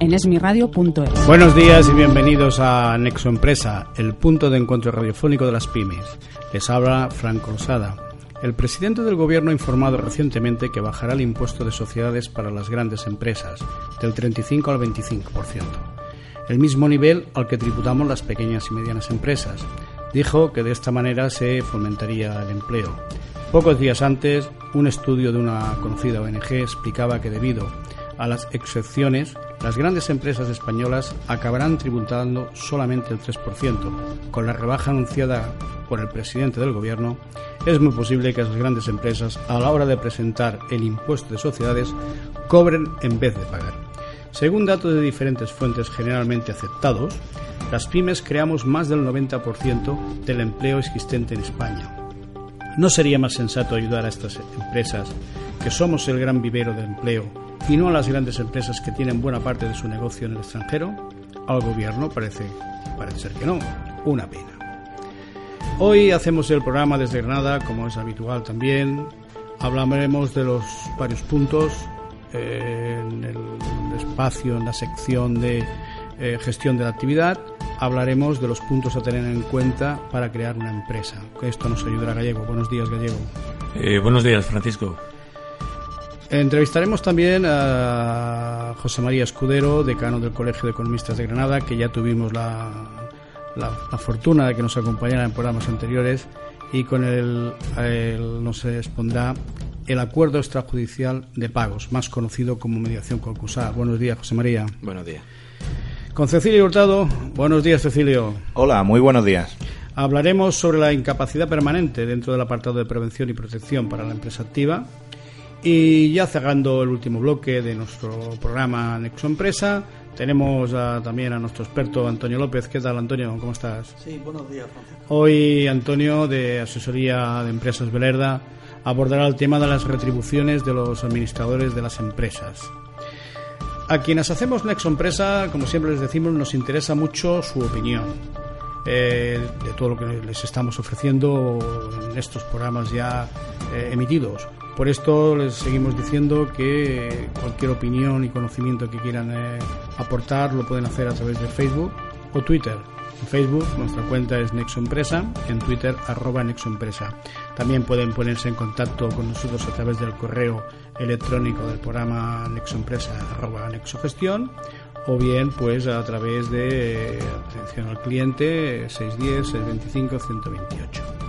en esmiradio.es. Buenos días y bienvenidos a Nexo Empresa, el punto de encuentro radiofónico de las pymes. Les habla Franco Rosada. El presidente del gobierno ha informado recientemente que bajará el impuesto de sociedades para las grandes empresas, del 35 al 25%, el mismo nivel al que tributamos las pequeñas y medianas empresas. Dijo que de esta manera se fomentaría el empleo. Pocos días antes, un estudio de una conocida ONG explicaba que debido las excepciones, las grandes empresas españolas acabarán tributando solamente el 3%. Con la rebaja anunciada por el presidente del Gobierno, es muy posible que las grandes empresas, a la hora de presentar el impuesto de sociedades, cobren en vez de pagar. Según datos de diferentes fuentes generalmente aceptados, las pymes creamos más del 90% del empleo existente en España. ¿No sería más sensato ayudar a estas empresas, que somos el gran vivero de empleo, y no a las grandes empresas que tienen buena parte de su negocio en el extranjero? Al gobierno parece, parece ser que no. Una pena. Hoy hacemos el programa desde Granada, como es habitual también. Hablaremos de los varios puntos eh, en el espacio, en la sección de eh, gestión de la actividad. Hablaremos de los puntos a tener en cuenta para crear una empresa. Esto nos ayudará Gallego. Buenos días, Gallego. Eh, buenos días, Francisco. Entrevistaremos también a José María Escudero, decano del Colegio de Economistas de Granada, que ya tuvimos la, la, fortuna de que nos acompañara en programas anteriores y con él, nos expondrá el acuerdo extrajudicial de pagos, más conocido como mediación concursal. Buenos días, José María. Buenos días. Con Cecilio Hurtado. Buenos días, Cecilio. Hola, muy buenos días. Hablaremos sobre la incapacidad permanente dentro del apartado de prevención y protección para la empresa activa y ya cerrando el último bloque de nuestro programa Nexo Empresa, tenemos también a nuestro experto Antonio López. ¿Qué tal, Antonio? ¿Cómo estás? Sí, buenos días, Francisco. Hoy Antonio, de Asesoría de Empresas Belerda, abordará el tema de las retribuciones de los administradores de las empresas. A quienes hacemos Nexo Empresa, como siempre les decimos, nos interesa mucho su opinión. Eh, de todo lo que les estamos ofreciendo en estos programas ya eh, emitidos. Por esto les seguimos diciendo que cualquier opinión y conocimiento que quieran eh, aportar lo pueden hacer a través de Facebook o Twitter. En Facebook nuestra cuenta es Nexo Empresa, en Twitter arroba Nexo Empresa. También pueden ponerse en contacto con nosotros a través del correo electrónico del programa Nexo Empresa arroba Nexo Gestión o bien pues a través de atención al cliente 610 625 128.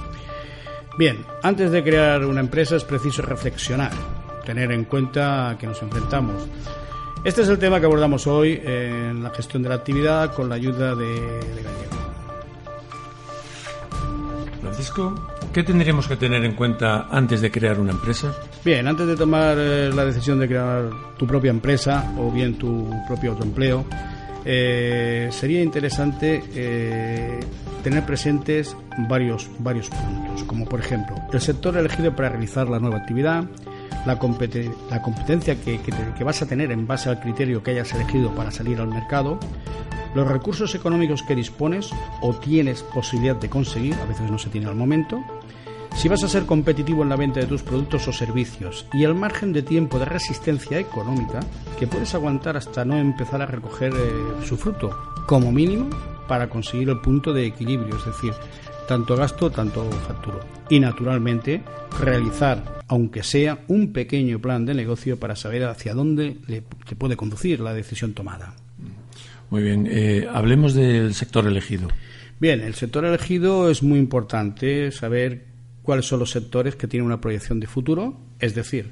Bien, antes de crear una empresa es preciso reflexionar, tener en cuenta a que nos enfrentamos. Este es el tema que abordamos hoy en la gestión de la actividad con la ayuda de, Gallego. Francisco, ¿qué tendríamos que tener en cuenta antes de crear una empresa? Bien, antes de tomar eh, la decisión de crear tu propia empresa o bien tu propio autoempleo, eh, sería interesante eh, tener presentes varios, varios puntos, como por ejemplo el sector elegido para realizar la nueva actividad, la, la competencia que, que, vas a tener en base al criterio que hayas elegido para salir al mercado, los recursos económicos que dispones o tienes posibilidad de conseguir, a veces no se tiene al momento, si vas a ser competitivo en la venta de tus productos o servicios y el margen de tiempo de resistencia económica que puedes aguantar hasta no empezar a recoger eh, su fruto, como mínimo para conseguir el punto de equilibrio, es decir, tanto gasto, tanto facturo. Y naturalmente, realizar, aunque sea un pequeño plan de negocio para saber hacia dónde le, te puede conducir la decisión tomada. Muy bien, eh, hablemos del sector elegido. Bien, el sector elegido es muy importante saber cuáles son los sectores que tienen una proyección de futuro, es decir,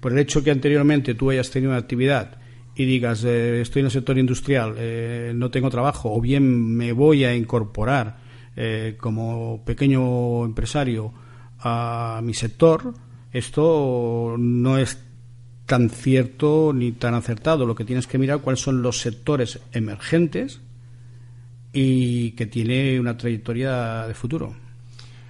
por el hecho que anteriormente tú hayas tenido una actividad y digas, eh, estoy en el sector industrial, eh, no tengo trabajo, o bien me voy a incorporar eh, como pequeño empresario a mi sector, esto no es tan cierto ni tan acertado. Lo que tienes que mirar cuáles son los sectores emergentes y que tiene una trayectoria de futuro.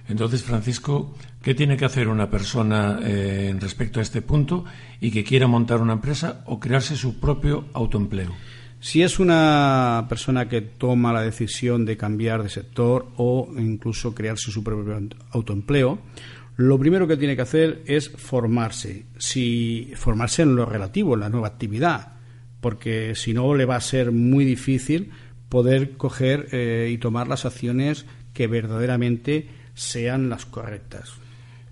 Entonces, Francisco, ¿qué tiene que hacer una persona eh, respecto a este punto y que quiera montar una empresa o crearse su propio autoempleo? Si es una persona que toma la decisión de cambiar de sector o incluso crearse su propio autoempleo, lo primero que tiene que hacer es formarse. Si formarse en lo relativo, en la nueva actividad, porque si no le va a ser muy difícil poder coger eh, y tomar las acciones que verdaderamente sean las correctas.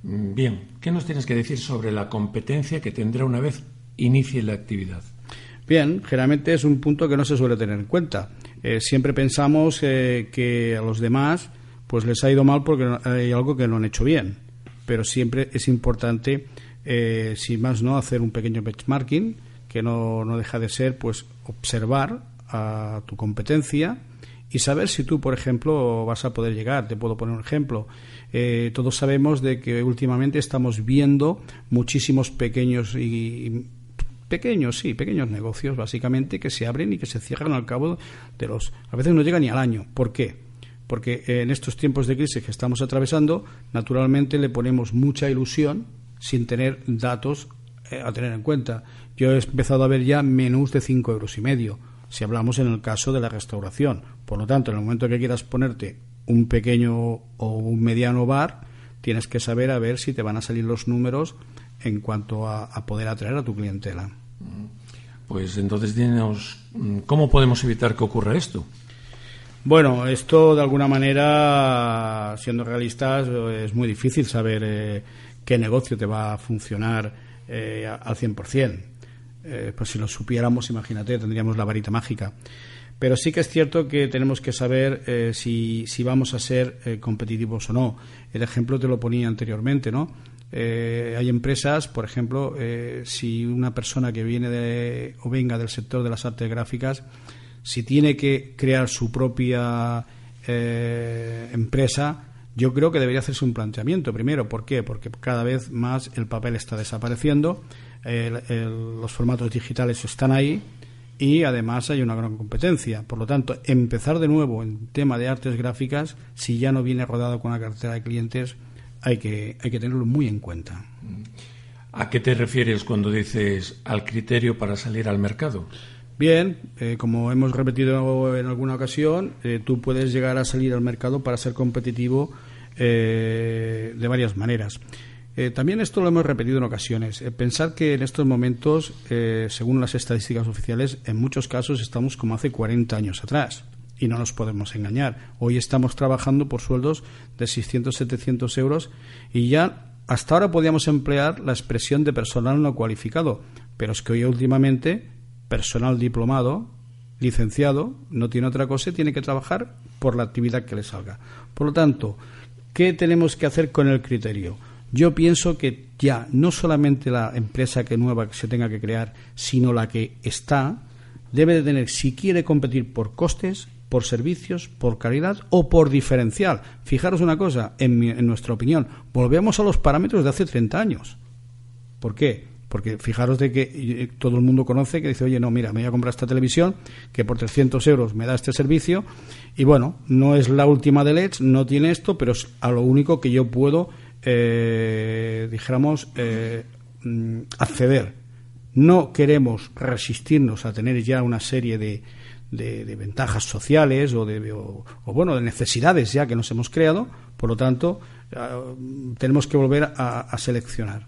Bien, ¿qué nos tienes que decir sobre la competencia que tendrá una vez inicie la actividad? Bien, generalmente es un punto que no se suele tener en cuenta. Eh, siempre pensamos eh, que a los demás pues les ha ido mal porque hay algo que no han hecho bien, pero siempre es importante, eh, sin más no, hacer un pequeño benchmarking que no, no deja de ser pues observar a tu competencia y saber si tú, por ejemplo, vas a poder llegar. Te puedo poner un ejemplo. Eh, todos sabemos de que últimamente estamos viendo muchísimos pequeños y, pequeños, sí, pequeños negocios, básicamente, que se abren y que se cierran al cabo de los. A veces no llega ni al año. ¿Por qué? Porque en estos tiempos de crisis que estamos atravesando, naturalmente le ponemos mucha ilusión sin tener datos eh, a tener en cuenta. Yo he empezado a ver ya menús de cinco euros y medio si hablamos en el caso de la restauración. Por lo tanto, en el momento que quieras ponerte un pequeño o un mediano bar, tienes que saber a ver si te van a salir los números en cuanto a, poder atraer a tu clientela. Pues entonces, dinos, ¿cómo podemos evitar que ocurra esto? Bueno, esto de alguna manera, siendo realistas, es muy difícil saber eh, qué negocio te va a funcionar eh, al 100%. Eh, pues si lo supiéramos, imagínate, tendríamos la varita mágica. Pero sí que es cierto que tenemos que saber eh, si, si, vamos a ser eh, competitivos o no. El ejemplo te lo ponía anteriormente, ¿no? hay empresas, por ejemplo, si una persona que viene de, o venga del sector de las artes gráficas, si tiene que crear su propia empresa, yo creo que debería hacerse un planteamiento primero. ¿Por qué? Porque cada vez más el papel está desapareciendo los formatos digitales están ahí y además hay una gran competencia. Por lo tanto, empezar de nuevo en tema de artes gráficas, si ya no viene rodado con una cartera de clientes, hay que, hay que tenerlo muy en cuenta. ¿A qué te refieres cuando dices al criterio para salir al mercado? Bien, eh, como hemos repetido en alguna ocasión, eh, tú puedes llegar a salir al mercado para ser competitivo eh, de varias maneras. Eh, también esto lo hemos repetido en ocasiones. Eh, pensar que en estos momentos, eh, según las estadísticas oficiales, en muchos casos estamos como hace 40 años atrás. Y no nos podemos engañar. Hoy estamos trabajando por sueldos de 600, 700 euros y ya hasta ahora podíamos emplear la expresión de personal no cualificado. Pero es que hoy últimamente personal diplomado, licenciado, no tiene otra cosa, tiene que trabajar por la actividad que le salga. Por lo tanto, ¿qué tenemos que hacer con el criterio? Yo pienso que ya no solamente la empresa que nueva que se tenga que crear, sino la que está, debe de tener, si quiere competir por costes, por servicios, por calidad o por diferencial. Fijaros una cosa, en, en nuestra opinión, volvemos a los parámetros de hace 30 años. ¿Por qué? Porque fijaros de que eh, todo el mundo conoce que dice, oye, no, mira, me voy a comprar esta televisión que por 300 euros me da este servicio y bueno, no es la última de LEDs, no tiene esto, pero es a lo único que yo puedo eh, dijéramos, eh, mm, acceder. No queremos resistirnos a tener ya una serie de, de, ventajas sociales o, de, o, bueno, de necesidades ya que nos hemos creado, por lo tanto, tenemos que volver a, a seleccionar.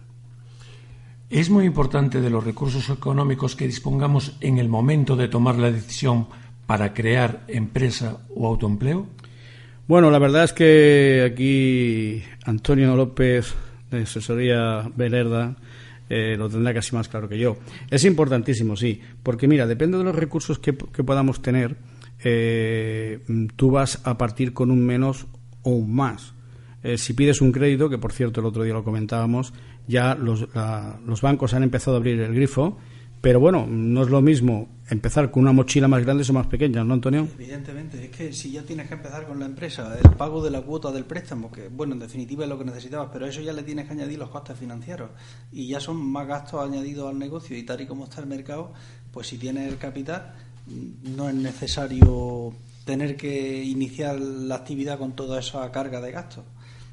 Es muy importante de los recursos económicos que dispongamos en el momento de tomar la decisión para crear empresa o autoempleo. Bueno, la verdad es que aquí Antonio López, de Asesoría Belerda, eh, lo tendrá casi más claro que yo. Es importantísimo, sí, porque mira, depende de los recursos que, podamos tener, eh, tú vas a partir con un menos o un más. Eh, si pides un crédito, que por cierto el otro día lo comentábamos, ya los, los bancos han empezado a abrir el grifo, pero bueno, no es lo mismo empezar con una mochila más grande o más pequeña, ¿no, Antonio? Evidentemente, es que si ya tienes que empezar con la empresa, el pago de la cuota del préstamo, que bueno, en definitiva es lo que necesitabas, pero eso ya le tienes que añadir los costes financieros y ya son más gastos añadidos al negocio y tal y como está el mercado, pues si tienes el capital, no es necesario tener que iniciar la actividad con toda esa carga de gastos.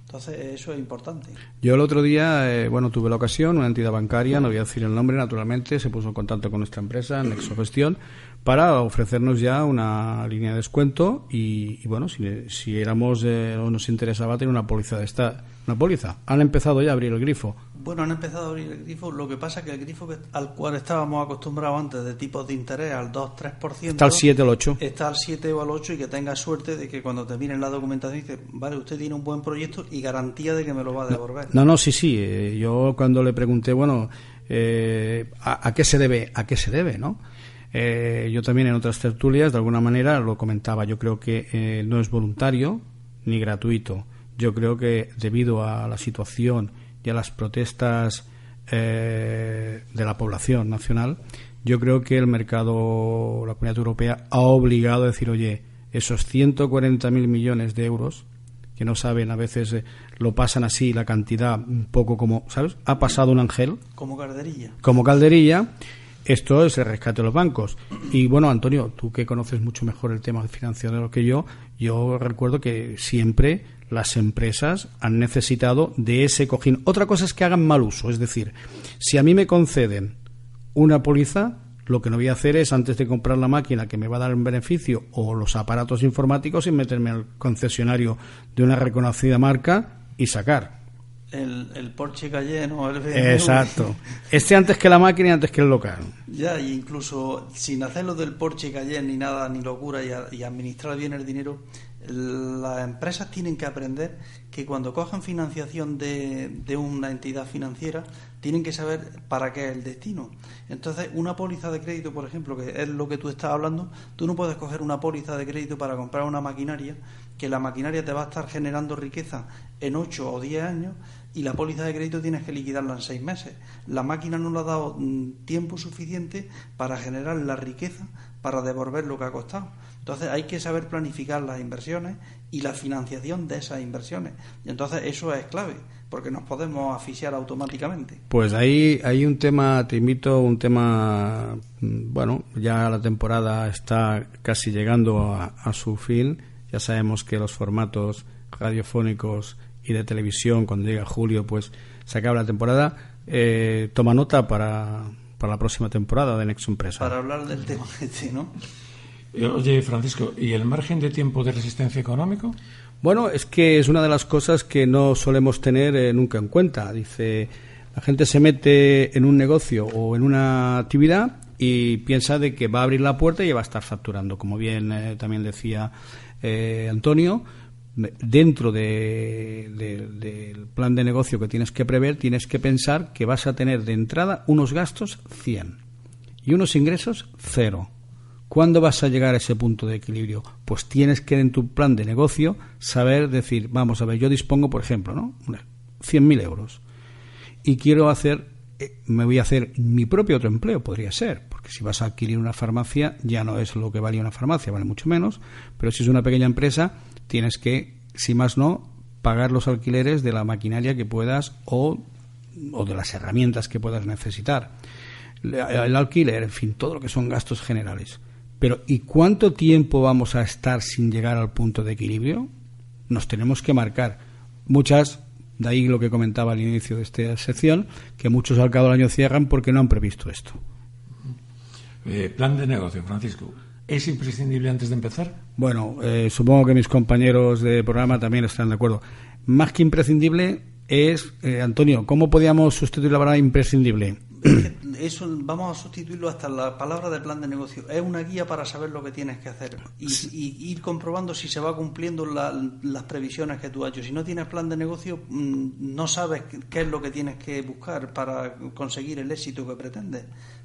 Entonces, eso es importante. Yo el otro día, eh, bueno, tuve la ocasión, una entidad bancaria, no voy a decir el nombre, naturalmente, se puso en contacto con nuestra empresa, Nexo Gestión, para ofrecernos ya una línea de descuento y, bueno, si, si éramos eh, o nos interesaba tener una póliza de esta, una póliza. Han empezado ya a abrir el grifo. Bueno, han empezado a abrir el grifo. Lo que pasa es que el grifo al cual estábamos acostumbrados antes de tipos de interés al 2-3%. Está al 7 o al 8. Está al 7 o al 8 y que tenga suerte de que cuando te miren la documentación dice, vale, usted tiene un buen proyecto y garantía de que me lo va a devolver. No, no, sí, sí. Eh, yo cuando le pregunté, bueno, eh, ¿a, qué se debe? ¿A qué se debe, no? Eh, yo también en otras tertulias, de alguna manera, lo comentaba. Yo creo que no es voluntario ni gratuito yo creo que debido a la situación y a las protestas eh, de la población nacional, yo creo que el mercado, la comunidad europea, ha obligado a decir, oye, esos 140.000 millones de euros, que no saben, a veces eh, lo pasan así, la cantidad un poco como, ¿sabes? Ha pasado un ángel. Como calderilla. Como calderilla. Esto es el rescate de los bancos. Y bueno, Antonio, tú que conoces mucho mejor el tema financiero que yo, yo recuerdo que siempre las empresas han necesitado de ese cojín. Otra cosa es que hagan mal uso, es decir, si a mí me conceden una póliza, lo que no voy a hacer es, antes de comprar la máquina que me va a dar un beneficio o los aparatos informáticos, y meterme al concesionario de una reconocida marca y sacar. El, el Porsche Cayenne o el Exacto. Este antes que la máquina y antes que el local. Ya, y incluso sin hacerlo del Porsche Cayenne ni nada, ni locura, y, y administrar bien el dinero, las empresas tienen que aprender que cuando cojan financiación de, de, una entidad financiera, tienen que saber para qué es el destino. Entonces, una póliza de crédito, por ejemplo, que es lo que tú estás hablando, tú no puedes coger una póliza de crédito para comprar una maquinaria, que la maquinaria te va a estar generando riqueza en 8 o 10 años y la póliza de crédito tienes que liquidarla en 6 meses. La máquina no le ha dado mm, tiempo suficiente para generar la riqueza para devolver lo que ha costado. Entonces hay que saber planificar las inversiones y la financiación de esas inversiones. Y entonces eso es clave, porque nos podemos asfixiar automáticamente. Pues ahí hay un tema, te invito, un tema, mm, bueno, ya la temporada está casi llegando a, su fin. Ya sabemos que los formatos radiofónicos y de televisión, cuando llega julio, pues se acaba la temporada. Eh, toma nota para, para la próxima temporada de Nexo Empresa. Para hablar del tema este, ¿no? Eh, oye, Francisco, ¿y el margen de tiempo de resistencia económico? Bueno, es que es una de las cosas que no solemos tener eh, nunca en cuenta. Dice, la gente se mete en un negocio o en una actividad y piensa de que va a abrir la puerta y va a estar facturando. Como bien eh, también decía Antonio, dentro del plan de negocio que tienes que prever, tienes que pensar que vas a tener de entrada unos gastos 100 y unos ingresos cero. ¿Cuándo vas a llegar a ese punto de equilibrio? Pues tienes que en tu plan de negocio saber decir, vamos a ver, yo dispongo, por ejemplo, ¿no? 100.000 euros y quiero hacer, me voy a hacer mi propio otro empleo, podría ser, porque si vas a adquirir una farmacia ya no es lo que valía una farmacia, vale mucho menos, pero si es una pequeña empresa tienes que, si más no, pagar los alquileres de la maquinaria que puedas o, o de las herramientas que puedas necesitar. El alquiler, en fin, todo lo que son gastos generales. Pero ¿y cuánto tiempo vamos a estar sin llegar al punto de equilibrio? Nos tenemos que marcar. Muchas, de ahí lo que comentaba al inicio de esta sección, que muchos al cabo del año cierran porque no han previsto esto. Eh, plan de negocio, Francisco. ¿Es imprescindible antes de empezar? Bueno, eh, supongo que mis compañeros de programa también están de acuerdo. Más que imprescindible es, eh, Antonio, ¿cómo podíamos sustituir la palabra imprescindible? Eso vamos a sustituirlo hasta la palabra del plan de negocio. Es una guía para saber lo que tienes que hacer y, ir comprobando si se va cumpliendo las previsiones que tú has hecho. Si no tienes plan de negocio, mm, no sabes qué es lo que tienes que buscar para conseguir el éxito que pretendes.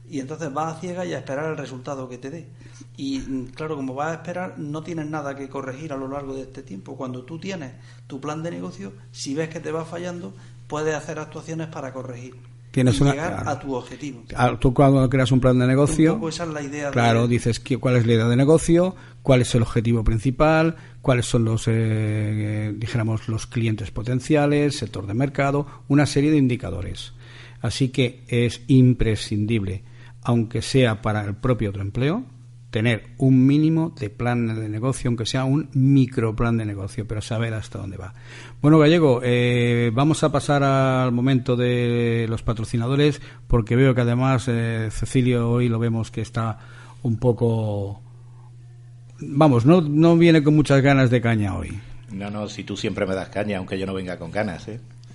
Y entonces vas a ciega y a esperar el resultado que te dé. Y mm, claro, como vas a esperar, no tienes nada que corregir a lo largo de este tiempo. Cuando tú tienes tu plan de negocio, si ves que te va fallando, puedes hacer actuaciones para corregir. Tienes y una, llegar a tu objetivo. Tú cuando creas un plan de negocio, Un poco esa es la idea claro, de- dices qué- cuál es la idea de negocio, cuál es el objetivo principal, cuáles son los, eh, dijéramos, los clientes potenciales, sector de mercado, una serie de indicadores. Así que es imprescindible, aunque sea para el propio autoempleo, tener un mínimo de plan de negocio, aunque sea un microplan de negocio, pero saber hasta dónde va. Bueno, Gallego, eh, vamos a pasar al momento de los patrocinadores, porque veo que además eh, Cecilio hoy lo vemos que está un poco... Vamos, no, no viene con muchas ganas de caña hoy. No, no, si tú siempre me das caña, aunque yo no venga con ganas, ¿eh?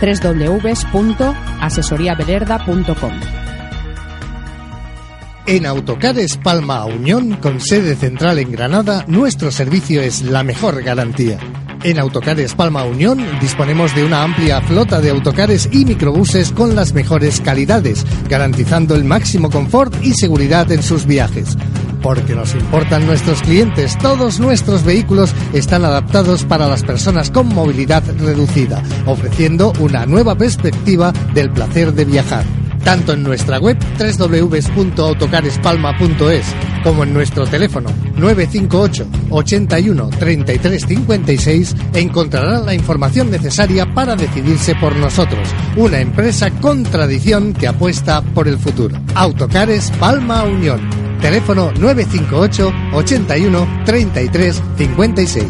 www.asesoriabelerda.com. En Autocares Palma Unión, con sede central en Granada, nuestro servicio es la mejor garantía. En Autocares Palma Unión disponemos de una amplia flota de autocares y microbuses con las mejores calidades, garantizando el máximo confort y seguridad en sus viajes. Porque nos importan nuestros clientes, todos nuestros vehículos están adaptados para las personas con movilidad reducida, ofreciendo una nueva perspectiva del placer de viajar tanto en nuestra web www.autocarespalma.es como en nuestro teléfono 958 81 33 56 encontrarán la información necesaria para decidirse por nosotros, una empresa con tradición que apuesta por el futuro. Autocares Palma Unión. Teléfono 958 81 33 56.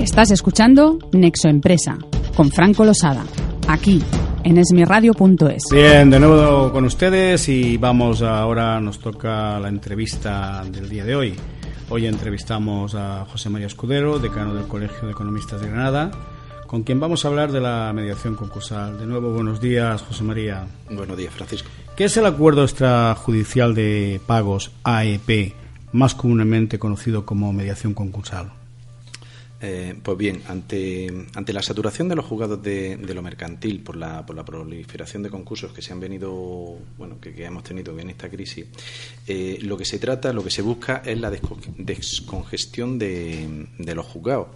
Estás escuchando Nexo Empresa con Franco Losada, aquí en esmiradio.es. Bien, de nuevo con ustedes y vamos ahora, nos toca la entrevista del día de hoy. Hoy entrevistamos a José María Escudero, decano del Colegio de Economistas de Granada, con quien vamos a hablar de la mediación concursal. De nuevo, buenos días, José María. Buenos días, Francisco. ¿Qué es el acuerdo extrajudicial de pagos AEP, más comúnmente conocido como mediación concursal? Eh, pues bien, ante, ante la saturación de los juzgados de, de lo mercantil por la, por la proliferación de concursos que se han venido, bueno, que, hemos tenido en esta crisis, eh, lo que se trata, lo que se busca es la desco- descongestión de, de los juzgados.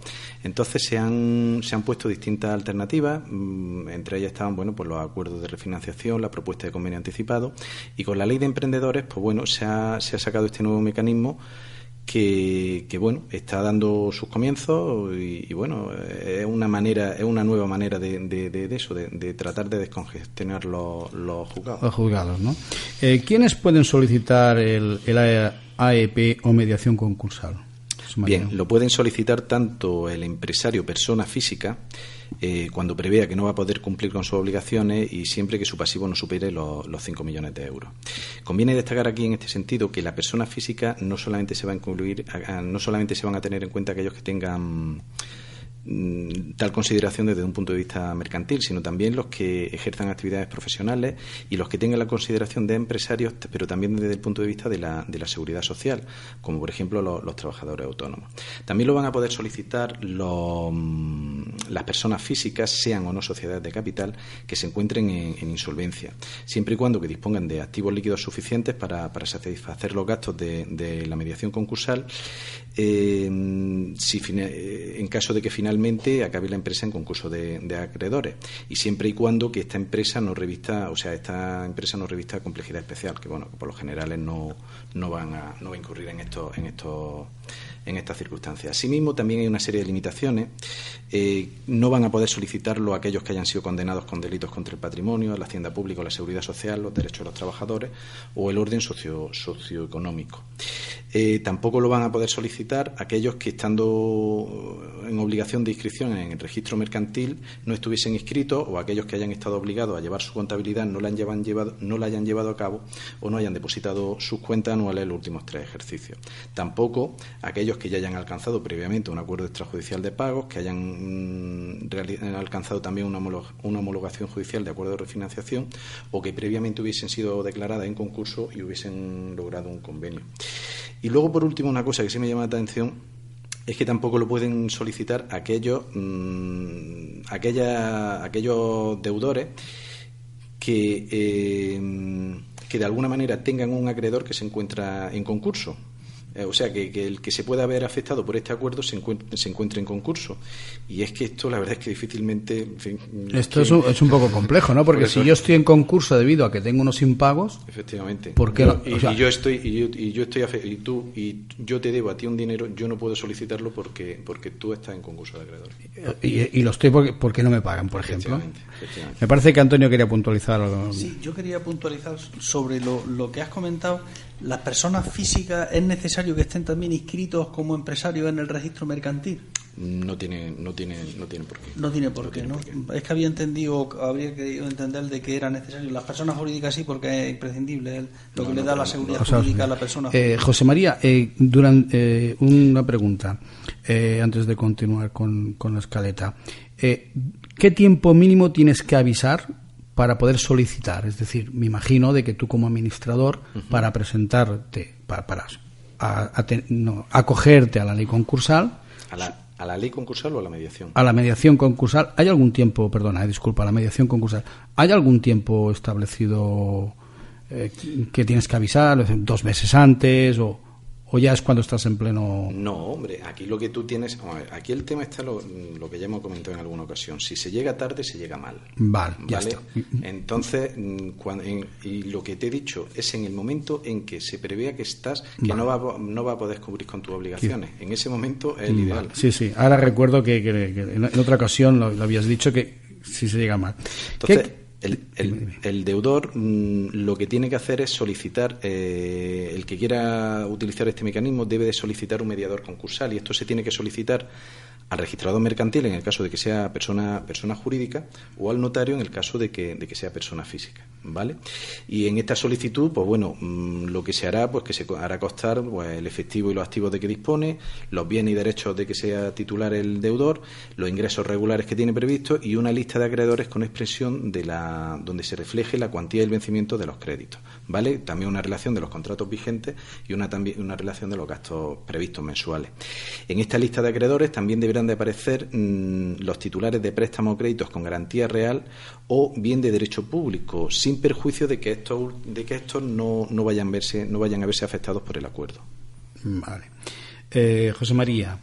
Entonces se han, se han puesto distintas alternativas, mm, entre ellas estaban, bueno, pues los acuerdos de refinanciación, la propuesta de convenio anticipado, y con la ley de emprendedores, pues bueno, se ha, se ha sacado este nuevo mecanismo que, que, bueno está dando sus comienzos y, y, bueno es una manera es una nueva manera de, de, de, de eso de, tratar de descongestionar los, los juzgados. Los juzgados no eh, quiénes pueden solicitar el, el AEP o mediación concursal bien lo pueden solicitar tanto el empresario persona física eh, cuando prevea que no va a poder cumplir con sus obligaciones y siempre que su pasivo no supere los, los 5 millones de euros. Conviene destacar aquí en este sentido que la persona física no solamente se va a incluir, no solamente se van a tener en cuenta aquellos que tengan tal consideración desde un punto de vista mercantil, sino también los que ejerzan actividades profesionales y los que tengan la consideración de empresarios, pero también desde el punto de vista de la, de la seguridad social, como por ejemplo los, trabajadores autónomos. También lo van a poder solicitar los, las personas físicas, sean o no sociedades de capital, que se encuentren en, en insolvencia, siempre y cuando que dispongan de activos líquidos suficientes para, para satisfacer los gastos de, la mediación concursal, eh, si, en caso de que finalmente acabe la empresa en concurso de, acreedores. Y siempre y cuando que esta empresa no revista, o sea, esta empresa no revista complejidad especial, que bueno, que por lo general no, no van a, no va a incurrir en estos, en estos en estas circunstancias. Asimismo, también hay una serie de limitaciones. Eh, no van a poder solicitarlo aquellos que hayan sido condenados con delitos contra el patrimonio, la hacienda pública, la seguridad social, los derechos de los trabajadores o el orden socio, socioeconómico. Eh, tampoco lo van a poder solicitar aquellos que, estando en obligación de inscripción en el registro mercantil no estuviesen inscritos o aquellos que hayan estado obligados a llevar su contabilidad no la, llevado, no la hayan llevado a cabo o no hayan depositado sus cuentas anuales los últimos tres ejercicios. Tampoco aquellos que ya hayan alcanzado previamente un acuerdo extrajudicial de pagos, que hayan mm, alcanzado también una, homologación judicial de acuerdo de refinanciación o que previamente hubiesen sido declaradas en concurso y hubiesen logrado un convenio. Y luego, por último, una cosa que sí me llama la atención es que tampoco lo pueden solicitar aquellos, mm, aquellos deudores que, eh, que de alguna manera tengan un acreedor que se encuentra en concurso. Eh, o sea, que, el que se pueda haber afectado por este acuerdo se encuentre, se encuentre en concurso. Y es que esto, la verdad es que difícilmente. esto es, un, es, un, poco complejo, ¿no? Porque si yo estoy en concurso debido a que tengo unos impagos. Efectivamente. ¿por qué y, yo estoy y yo, estoy y tú y yo te debo a ti un dinero, yo no puedo solicitarlo porque porque tú estás en concurso de acreedor. Y, lo estoy porque, porque no me pagan, por ejemplo. Me parece que Antonio quería puntualizar algo. Sí, yo quería puntualizar sobre lo, lo que has comentado ¿Las personas físicas es necesario que estén también inscritos como empresarios en el registro mercantil? No tiene, no tiene, no tiene por qué. No tiene por, qué, ¿no? Es que había entendido, habría querido entender de que era necesario. Las personas jurídicas sí, porque es imprescindible lo que le da la seguridad jurídica a la persona. Eh, José María, eh, durante, eh, una pregunta antes de continuar con, con la escaleta. ¿Qué tiempo mínimo tienes que avisar para poder solicitar. Es decir, me imagino de que tú como administrador, para presentarte, para, para acogerte a la ley concursal. ¿A la, ¿A la, ley concursal o a la mediación? A la mediación concursal. ¿Hay algún tiempo, perdona, eh, disculpa, a la mediación concursal, ¿hay algún tiempo establecido eh, que tienes que avisar? ¿Dos meses antes o...? ¿O ya es cuando estás en pleno.? No, hombre, aquí lo que tú tienes. Aquí el tema está lo, que ya hemos comentado en alguna ocasión. Si se llega tarde, se llega mal. Vale, ya está. Entonces, mm, cuando, y lo que te he dicho es en el momento en que se prevea que estás, que no, va, no va a poder cumplir con tus obligaciones. En ese momento es el ideal. Sí, sí. Ahora recuerdo que, en otra ocasión lo, habías dicho que si se llega mal. Entonces, el, deudor mm, lo que tiene que hacer es solicitar, eh, el que quiera utilizar este mecanismo debe de solicitar un mediador concursal y esto se tiene que solicitar al registrador mercantil en el caso de que sea persona, persona jurídica o al notario en el caso de que, de que sea persona física. ¿vale? Y en esta solicitud, pues bueno, mm, lo que se hará, pues que se hará costar pues, el efectivo y los activos de que dispone, los bienes y derechos de que sea titular el deudor, los ingresos regulares que tiene previsto y una lista de acreedores con expresión de la, donde se refleje la cuantía y el vencimiento de los créditos. ¿vale? También una relación de los contratos vigentes y una, también, una relación de los gastos previstos mensuales. En esta lista de acreedores también deberán de aparecer mm, los titulares de préstamos o créditos con garantía real o bien de derecho público, sin perjuicio de que estos, de que estos no, no, vayan verse, no vayan a verse afectados por el acuerdo. Vale. Eh, José María,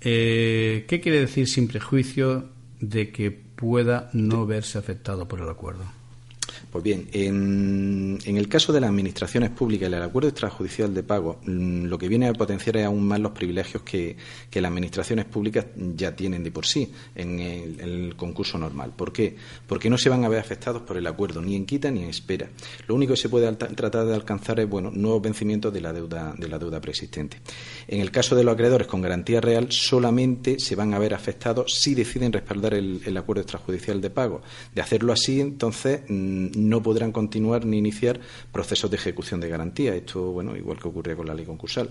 eh, ¿qué quiere decir sin perjuicio de que pueda no verse afectado por el acuerdo? Pues bien, en, el caso de las administraciones públicas y el acuerdo extrajudicial de pago, mm, lo que viene a potenciar es aún más los privilegios que, las administraciones públicas ya tienen de por sí en el, concurso normal. ¿Por qué? Porque no se van a ver afectados por el acuerdo, ni en quita ni en espera. Lo único que se puede tratar de alcanzar es bueno, nuevos vencimientos de la deuda, de la deuda preexistente. En el caso de los acreedores con garantía real, solamente se van a ver afectados si deciden respaldar el, acuerdo extrajudicial de pago. De hacerlo así, entonces mm, no podrán continuar ni iniciar procesos de ejecución de garantía. Esto, bueno, igual que ocurría con la ley concursal.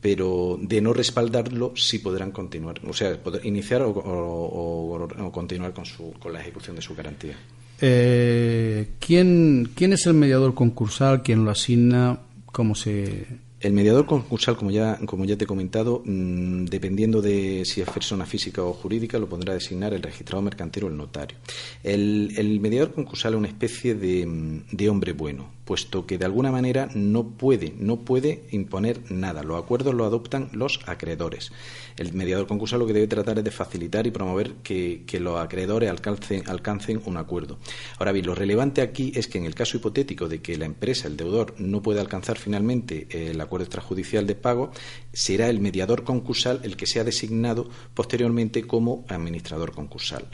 Pero de no respaldarlo, sí podrán continuar, o sea, poder iniciar o, continuar con, su, con la ejecución de su garantía. Eh, ¿quién, ¿Quién es el mediador concursal? ¿Quién lo asigna? ¿Cómo se.? El mediador concursal, como ya, como ya te he comentado, mm, dependiendo de si es persona física o jurídica, lo pondrá a designar el registrado mercantil o el notario. El, mediador concursal es una especie de, mm, de hombre bueno, puesto que de alguna manera no puede, no puede imponer nada. Los acuerdos los adoptan los acreedores. El mediador concursal lo que debe tratar es de facilitar y promover que, los acreedores alcancen, alcancen, un acuerdo. Ahora bien, lo relevante aquí es que en el caso hipotético de que la empresa, el deudor, no pueda alcanzar finalmente el acuerdo extrajudicial de pago, será el mediador concursal el que sea designado posteriormente como administrador concursal.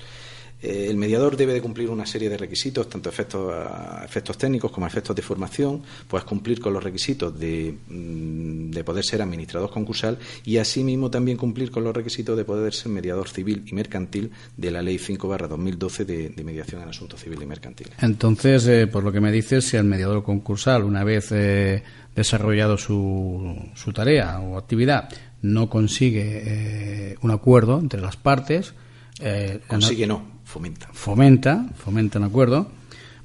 Eh, el mediador debe de cumplir una serie de requisitos, tanto efectos, efectos técnicos como efectos de formación, pues cumplir con los requisitos de, mm, de poder ser administrador concursal y asimismo también cumplir con los requisitos de poder ser mediador civil y mercantil de la Ley 5 2012 de, de mediación en asuntos civiles y mercantiles. Entonces, eh, por lo que me dices, si el mediador concursal, una vez eh, desarrollado su, su, tarea o actividad, no consigue un acuerdo entre las partes, consigue no, fomenta. Fomenta, fomenta un acuerdo.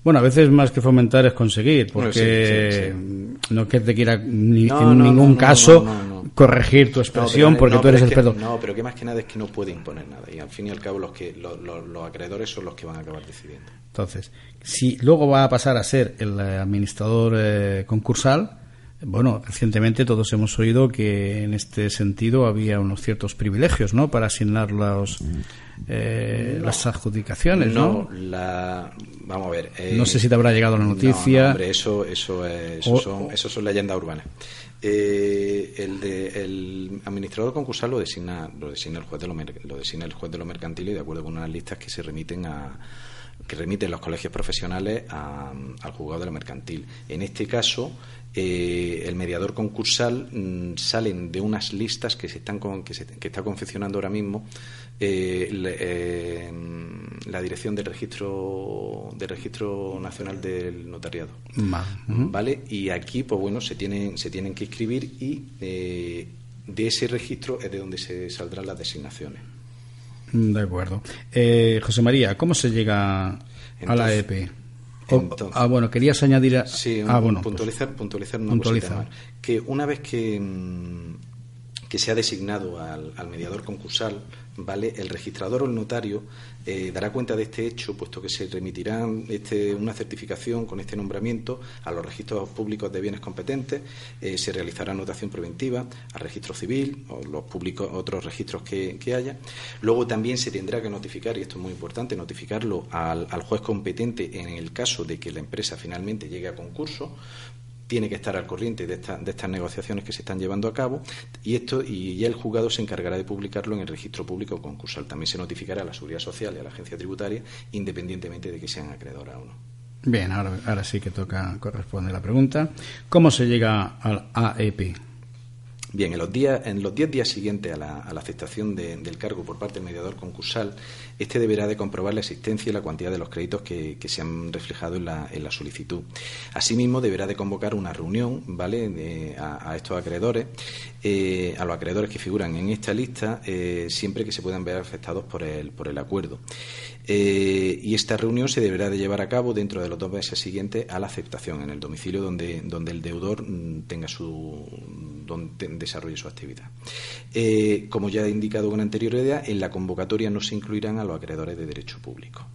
Bueno, a veces más que fomentar es conseguir, porque no es que te quiera ni, en ningún caso corregir tu expresión porque tú eres el experto. No, pero que más que nada es que no puede imponer nada y al fin y al cabo los que los, los acreedores son los que van a acabar decidiendo. Entonces, si luego va a pasar a ser el administrador eh, concursal, bueno, recientemente todos hemos oído que en este sentido había unos ciertos privilegios, ¿no? Para asignar los, eh, las adjudicaciones, ¿no? La, vamos a ver. Eh, no sé si te habrá llegado la noticia. No, hombre, eso, eso, eso, son, eso son leyendas urbanas. Eh, el, de, el administrador concursal lo designa, lo designa el juez de lo, lo designa el juez de lo mercantil y de acuerdo con unas listas que se remiten a que remiten los colegios profesionales al juzgado de lo mercantil. En este caso, eh, el mediador concursal mm, salen de unas listas que se están que, se, que está confeccionando ahora mismo eh, eh, la dirección del registro del registro nacional del notariado. Vale. Y aquí pues bueno se tienen se tienen que inscribir y de ese registro es de donde se saldrán las designaciones de acuerdo José María cómo se llega a la EP ah, bueno, querías añadir. A... Sí, ah, bueno, puntualizar, pues, puntualizar una puntualizar. Que una vez que, mm, que se ha designado al, al mediador concursal, ¿vale? El registrador o el notario eh, dará cuenta de este hecho, puesto que se remitirá este, una certificación con este nombramiento a los registros públicos de bienes competentes, eh, se realizará anotación preventiva al registro civil o los públicos, otros registros que, haya. Luego también se tendrá que notificar, y esto es muy importante, notificarlo al juez competente en el caso de que la empresa finalmente llegue a concurso, tiene que estar al corriente de, de, estas negociaciones que se están llevando a cabo y esto y ya el juzgado se encargará de publicarlo en el registro público concursal. También se notificará a la Seguridad Social y a la Agencia Tributaria independientemente de que sean acreedoras o no. Bien, ahora, ahora sí que toca corresponde la pregunta. ¿Cómo se llega al AEP? Bien, en los días, en los diez días siguientes a la, aceptación del cargo por parte del mediador concursal, este deberá de comprobar la existencia y la cantidad de los créditos que, se han reflejado en la, solicitud. Asimismo, deberá de convocar una reunión, ¿vale?, a, estos acreedores, eh, a los acreedores que figuran en esta lista, eh, siempre que se puedan ver afectados por el, por el acuerdo. Eh, y esta reunión se deberá de llevar a cabo dentro de los dos meses siguientes a la aceptación en el domicilio donde, donde el deudor mm, tenga su donde desarrolle su actividad. Eh, como ya he indicado con anterioridad, en la convocatoria no se incluirán a los acreedores de derecho público.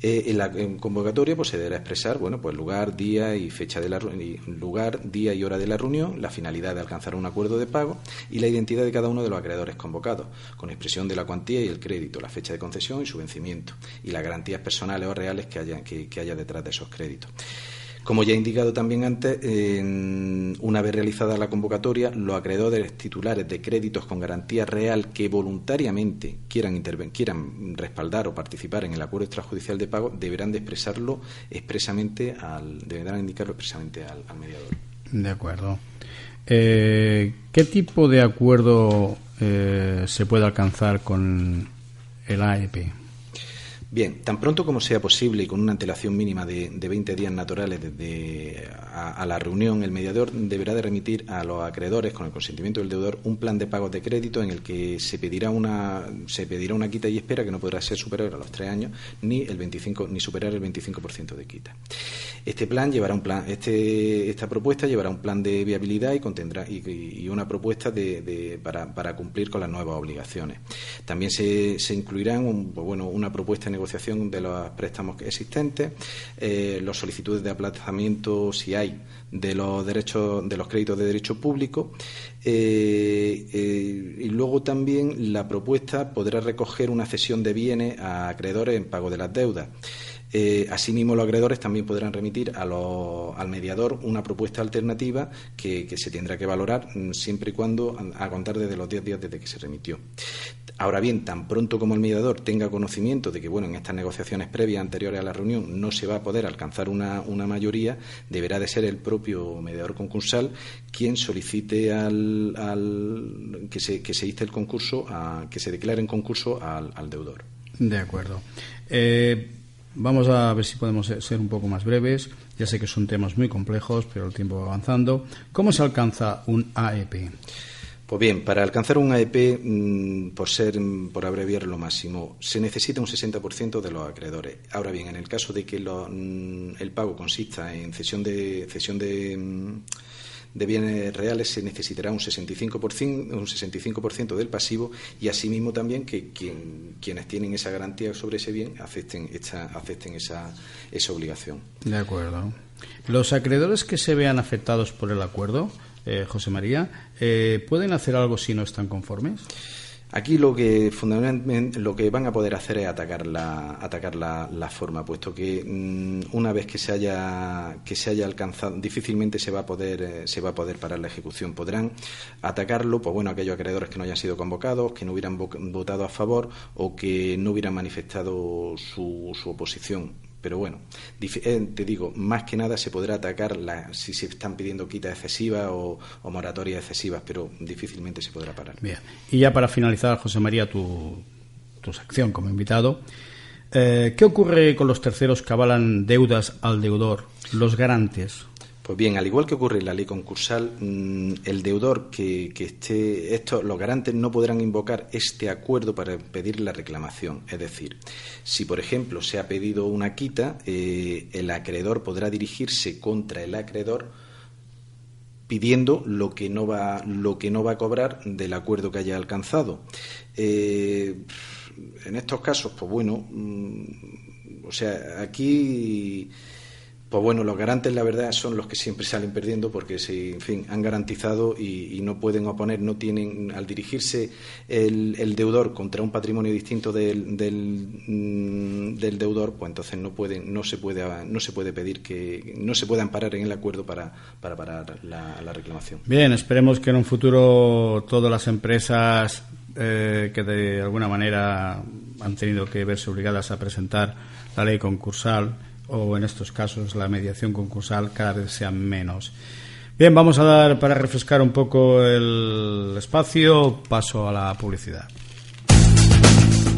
Eh, en la convocatoria pues, se deberá expresar bueno, pues, lugar, día y fecha de la lugar, día y hora de la reunión, la finalidad de alcanzar un acuerdo de pago y la identidad de cada uno de los acreedores convocados, con expresión de la cuantía y el crédito, la fecha de concesión y su vencimiento, y las garantías personales o reales que haya, que haya detrás de esos créditos. Como ya he indicado también antes, una vez realizada la convocatoria, los acreedores titulares de créditos con garantía real que voluntariamente quieran, quieran respaldar o participar en el acuerdo extrajudicial de pago deberán de expresarlo expresamente al, deberán indicarlo expresamente al, mediador. De acuerdo. Eh, ¿Qué tipo de acuerdo eh, se puede alcanzar con el AEP? Bien, tan pronto como sea posible y con una antelación mínima de, de 20 días naturales a, la reunión, el mediador deberá de remitir a los acreedores, con el consentimiento del deudor, un plan de pagos de crédito en el que se pedirá una se pedirá una quita y espera que no podrá ser superior a los tres años ni el 25 ni superar el 25% de quita. Este plan llevará un plan, este, esta propuesta llevará un plan de viabilidad y contendrá y, una propuesta de, para, cumplir con las nuevas obligaciones. También se, se incluirán pues bueno, una propuesta de negociación de los préstamos existentes, eh, los solicitudes de aplazamiento, si hay, de los derechos, de los créditos de derecho público, eh, eh, y luego también la propuesta podrá recoger una cesión de bienes a acreedores en pago de las deudas. Eh, asimismo, los acreedores también podrán remitir al mediador una propuesta alternativa que, se tendrá que valorar mm, siempre y cuando a, contar desde los 10 días desde que se remitió. Ahora bien, tan pronto como el mediador tenga conocimiento de que, bueno, en estas negociaciones previas anteriores a la reunión no se va a poder alcanzar una, una mayoría, deberá de ser el propio mediador concursal quien solicite al, al que, se, que se el concurso, a, que se declare en concurso al, al deudor. De acuerdo. Eh, vamos a ver si podemos ser un poco más breves. Ya sé que son temas muy complejos, pero el tiempo va avanzando. ¿Cómo se alcanza un AEP? Pues bien, para alcanzar un AEP, mm, por ser, por abreviar lo máximo, se necesita un 60% de los acreedores. Ahora bien, en el caso de que mm, el pago consista en cesión de cesión de mm, de bienes reales se necesitará un 65%, un 65 del pasivo y asimismo también que quienes tienen esa garantía sobre ese bien acepten esa, esa obligación. De acuerdo. Los acreedores que se vean afectados por el acuerdo, eh, José María, eh, ¿pueden hacer algo si no están conformes? Aquí lo que fundamentalmente lo que van a poder hacer es atacar la atacar la, forma, puesto que mm, una vez que se haya que se haya alcanzado, difícilmente se va a poder eh, se va a poder parar la ejecución. Podrán atacarlo, pues bueno, aquellos acreedores que no hayan sido convocados, que no hubieran votado a favor o que no hubieran manifestado su, su oposición pero bueno, eh, te digo, más que nada se podrá atacar la, si se están pidiendo quitas excesivas o, moratorias excesivas, pero difícilmente se podrá parar. Bien, y ya para finalizar, José María, tu, tu sección como invitado, eh, ¿qué ocurre con los terceros que avalan deudas al deudor, los garantes? Pues bien, al igual que ocurre en la ley concursal, mm, el deudor que, esté, esto, los garantes no podrán invocar este acuerdo para pedir la reclamación. Es decir, si por ejemplo se ha pedido una quita, eh, el acreedor podrá dirigirse contra el acreedor pidiendo lo que no va, lo que no va a cobrar del acuerdo que haya alcanzado. Eh, en estos casos, pues bueno, mm, o sea, aquí pues bueno, los garantes, la verdad, son los que siempre salen perdiendo porque, si, en fin, han garantizado y, no pueden oponer, no tienen, al dirigirse el, deudor contra un patrimonio distinto del, mm, del, deudor, pues entonces no pueden, no se puede, no se puede pedir que, no se puedan parar en el acuerdo para, para parar la, reclamación. Bien, esperemos que en un futuro todas las empresas eh, que de alguna manera han tenido que verse obligadas a presentar la ley concursal o en estos casos la mediación concursal cada vez sean menos. Bien, vamos a dar para refrescar un poco el espacio, paso a la publicidad.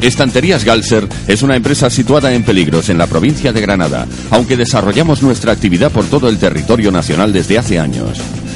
Estanterías Galser es una empresa situada en Peligros, en la provincia de Granada, aunque desarrollamos nuestra actividad por todo el territorio nacional desde hace años.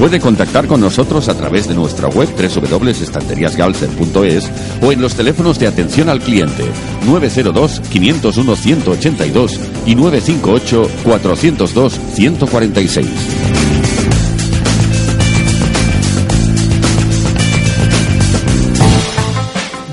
Puede contactar con nosotros a través de nuestra web www.estanteriasgalser.es o en los teléfonos de atención al cliente 902 501 182 y 958 402 146.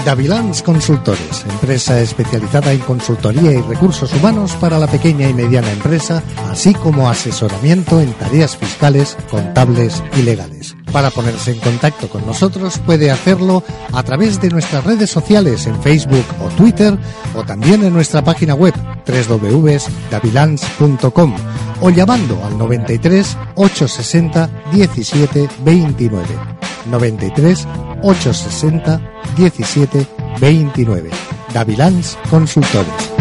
Davilans Consultores, empresa especializada en consultoría y recursos humanos para la pequeña y mediana empresa, así como asesoramiento en tareas fiscales, contables y legales. Para ponerse en contacto con nosotros puede hacerlo a través de nuestras redes sociales en Facebook o Twitter o también en nuestra página web www.davilans.com o llamando al 93 860 17 29. 93 860 17 29. Davilans Consultores.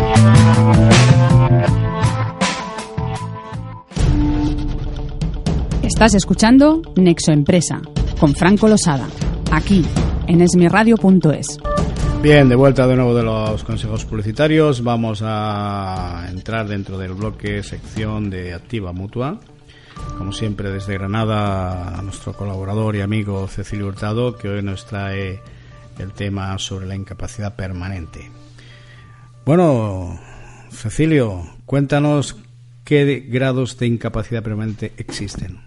Estás escuchando Nexo Empresa con Franco Losada, aquí en esmiradio.es. Bien, de vuelta de nuevo de los consejos publicitarios, vamos a entrar dentro del bloque sección de Activa Mutua. Como siempre, desde Granada, a nuestro colaborador y amigo Cecilio Hurtado, que hoy nos trae el tema sobre la incapacidad permanente. Bueno, Cecilio, cuéntanos qué grados de incapacidad permanente existen.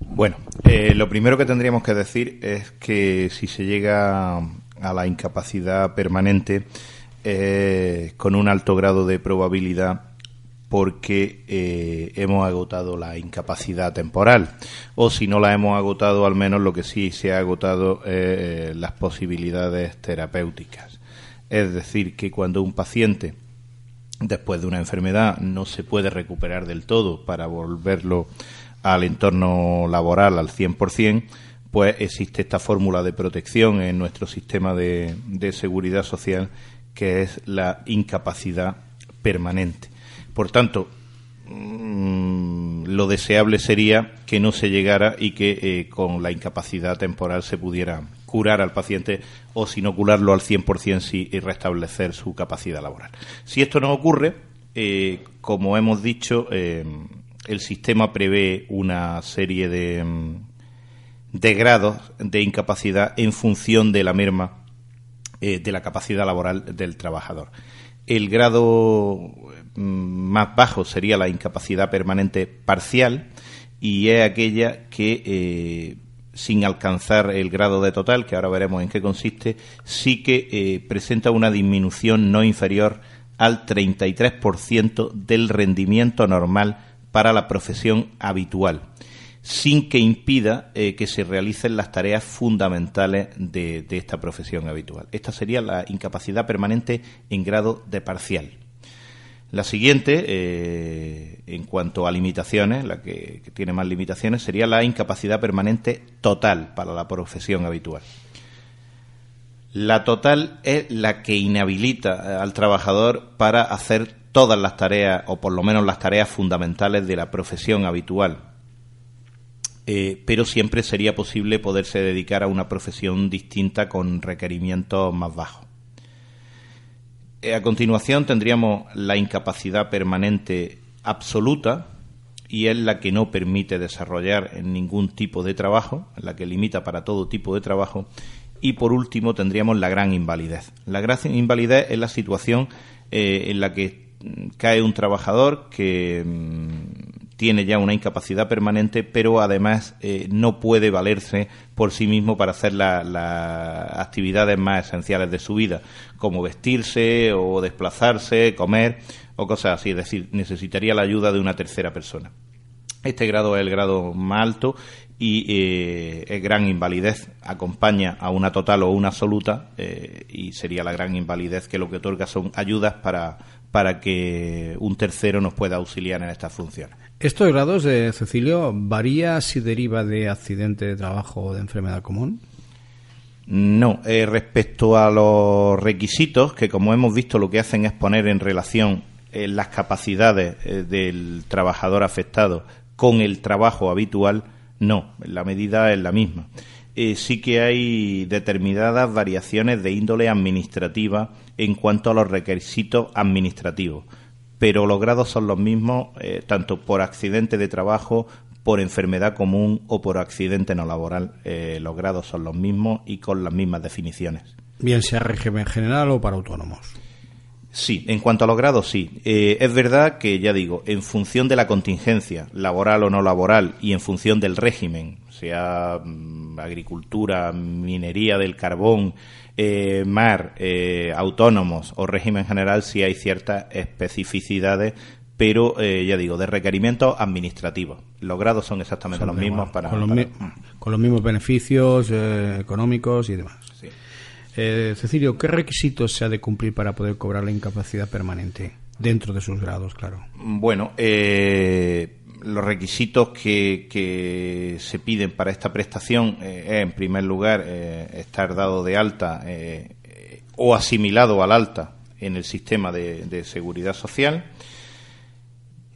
Bueno, eh, lo primero que tendríamos que decir es que si se llega a la incapacidad permanente con un alto grado de probabilidad porque eh, hemos agotado la incapacidad temporal o si no la hemos agotado al menos lo que sí se ha agotado eh, las posibilidades terapéuticas es decir que cuando un paciente después de una enfermedad no se puede recuperar del todo para volverlo al entorno laboral al 100%, pues existe esta fórmula de protección en nuestro sistema de seguridad social que es la incapacidad permanente. Por tanto, mm, lo deseable sería que no se llegara y que eh, con la incapacidad temporal se pudiera curar al paciente o sin curarlo al 100% sí, y restablecer su capacidad laboral. Si esto no ocurre, eh, como hemos dicho, eh, el sistema prevé una serie de, mm, de grados de incapacidad en función de la merma de la capacidad laboral del trabajador. El grado más bajo sería la incapacidad permanente parcial y es aquella que, eh, sin alcanzar el grado de total, que ahora veremos en qué consiste, sí que eh, presenta una disminución no inferior al 33% del rendimiento normal para la profesión habitual sin que impida eh, que se realicen las tareas fundamentales de, esta profesión habitual. Esta sería la incapacidad permanente en grado de parcial. La siguiente, eh, en cuanto a limitaciones, la que, tiene más limitaciones, sería la incapacidad permanente total para la profesión habitual. La total es la que inhabilita eh, al trabajador para hacer todas las tareas, o por lo menos las tareas fundamentales de la profesión habitual eh, pero siempre sería posible poderse dedicar a una profesión distinta con requerimientos más bajos. Eh, a continuación tendríamos la incapacidad permanente absoluta y es la que no permite desarrollar ningún tipo de trabajo, la que limita para todo tipo de trabajo. Y por último tendríamos la gran invalidez. La gran invalidez es la situación eh, en la que cae un trabajador que mm, tiene ya una incapacidad permanente, pero además eh, no puede valerse por sí mismo para hacer las actividades más esenciales de su vida, como vestirse o desplazarse, comer o cosas así. Es decir, necesitaría la ayuda de una tercera persona. Este grado es el grado más alto y eh, es gran invalidez. Acompaña a una total o una absoluta eh, y sería la gran invalidez que lo que otorga son ayudas para, para que un tercero nos pueda auxiliar en estas funciones. ¿Estos grados de Cecilio varía si deriva de accidente de trabajo o de enfermedad común? No, eh, respecto a los requisitos, que como hemos visto lo que hacen es poner en relación eh, las capacidades eh, del trabajador afectado con el trabajo habitual, no, la medida es la misma. sí que hay determinadas variaciones de índole administrativa en cuanto a los requisitos administrativos pero los grados son los mismos eh, tanto por accidente de trabajo, por enfermedad común o por accidente no laboral. Eh, los grados son los mismos y con las mismas definiciones. Bien sea régimen general o para autónomos. Sí, en cuanto a los grados, sí. Eh, es verdad que, ya digo, en función de la contingencia, laboral o no laboral, y en función del régimen, sea mm, agricultura, minería del carbón, eh, mar, eh, autónomos o régimen general sí hay ciertas especificidades pero eh, ya digo, de requerimientos administrativos. Los grados son exactamente los mismos para con, los mismos beneficios económicos y demás. Cecilio, ¿qué requisitos se ha de cumplir para poder cobrar la incapacidad permanente? Dentro de sus grados, claro. Bueno, los requisitos que, se piden para esta prestación eh, es, en primer lugar, eh, estar dado de alta eh, o asimilado al alta en el sistema de, seguridad social,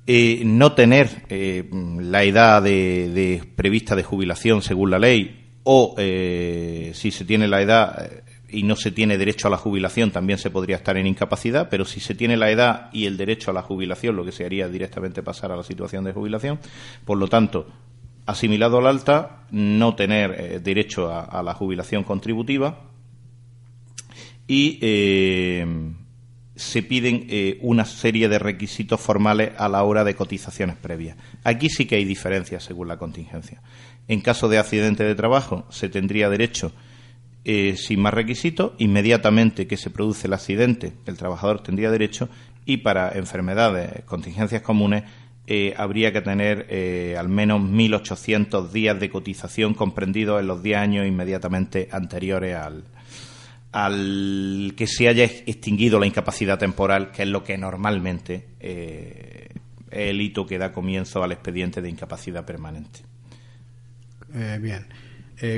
no tener la edad de, prevista de jubilación según la ley o, si se tiene la edad, y no se tiene derecho a la jubilación, también se podría estar en incapacidad, pero si se tiene la edad y el derecho a la jubilación, lo que se haría directamente pasar a la situación de jubilación. Por lo tanto, asimilado al alta, no tener eh, derecho a, la jubilación contributiva y eh, se piden eh, una serie de requisitos formales a la hora de cotizaciones previas. Aquí sí que hay diferencias según la contingencia. En caso de accidente de trabajo, se tendría derecho eh, sin más requisitos, inmediatamente que se produce el accidente, el trabajador tendría derecho y para enfermedades, contingencias comunes, eh, habría que tener eh, al menos 1.800 días de cotización comprendidos en los 10 años inmediatamente anteriores al, al que se haya extinguido la incapacidad temporal, que es lo que normalmente es el hito que da comienzo al expediente de incapacidad permanente. bien.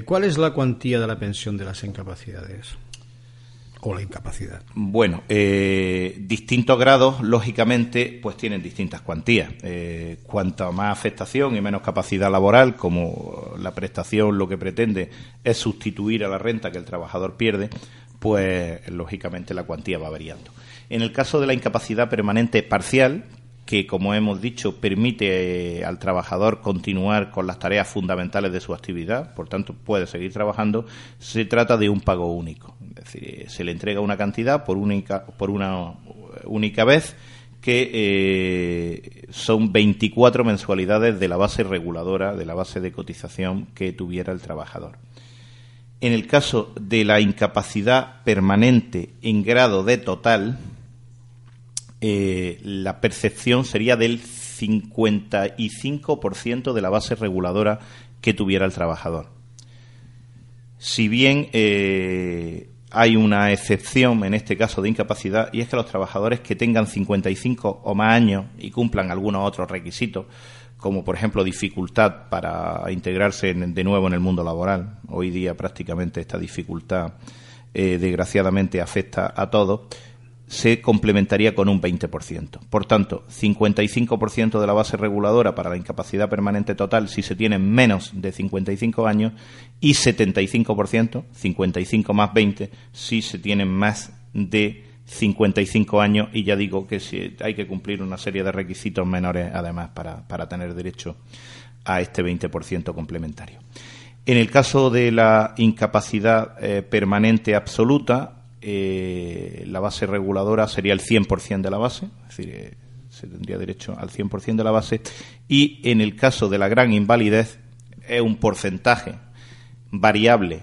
¿Cuál es la cuantía de la pensión de las incapacidades? o la incapacidad? Bueno, eh, distintos grados, lógicamente, pues tienen distintas cuantías. Eh, cuanto más afectación y menos capacidad laboral, como la prestación lo que pretende es sustituir a la renta que el trabajador pierde, pues lógicamente la cuantía va variando. En el caso de la incapacidad permanente parcial, que, como hemos dicho, permite eh, al trabajador continuar con las tareas fundamentales de su actividad, por tanto puede seguir trabajando, se trata de un pago único. Es decir, se le entrega una cantidad por, única, por una única vez que eh, son 24 mensualidades de la base reguladora, de la base de cotización que tuviera el trabajador. En el caso de la incapacidad permanente en grado de total, eh, la percepción sería del 55% de la base reguladora que tuviera el trabajador. Si bien eh, hay una excepción en este caso de incapacidad, y es que los trabajadores que tengan 55 o más años y cumplan algunos otros requisitos, como por ejemplo dificultad para integrarse de nuevo en el mundo laboral, hoy día prácticamente esta dificultad eh, desgraciadamente afecta a todos, se complementaría con un 20%. Por tanto, 55% de la base reguladora para la incapacidad permanente total si se tienen menos de 55 años y 75%, 55 más 20, si se tienen más de 55 años y ya digo que si hay que cumplir una serie de requisitos menores además para, para tener derecho a este 20% complementario. En el caso de la incapacidad eh, permanente absoluta, eh, la base reguladora sería el 100% de la base, es decir, eh, se tendría derecho al 100% de la base, y en el caso de la gran invalidez es un porcentaje variable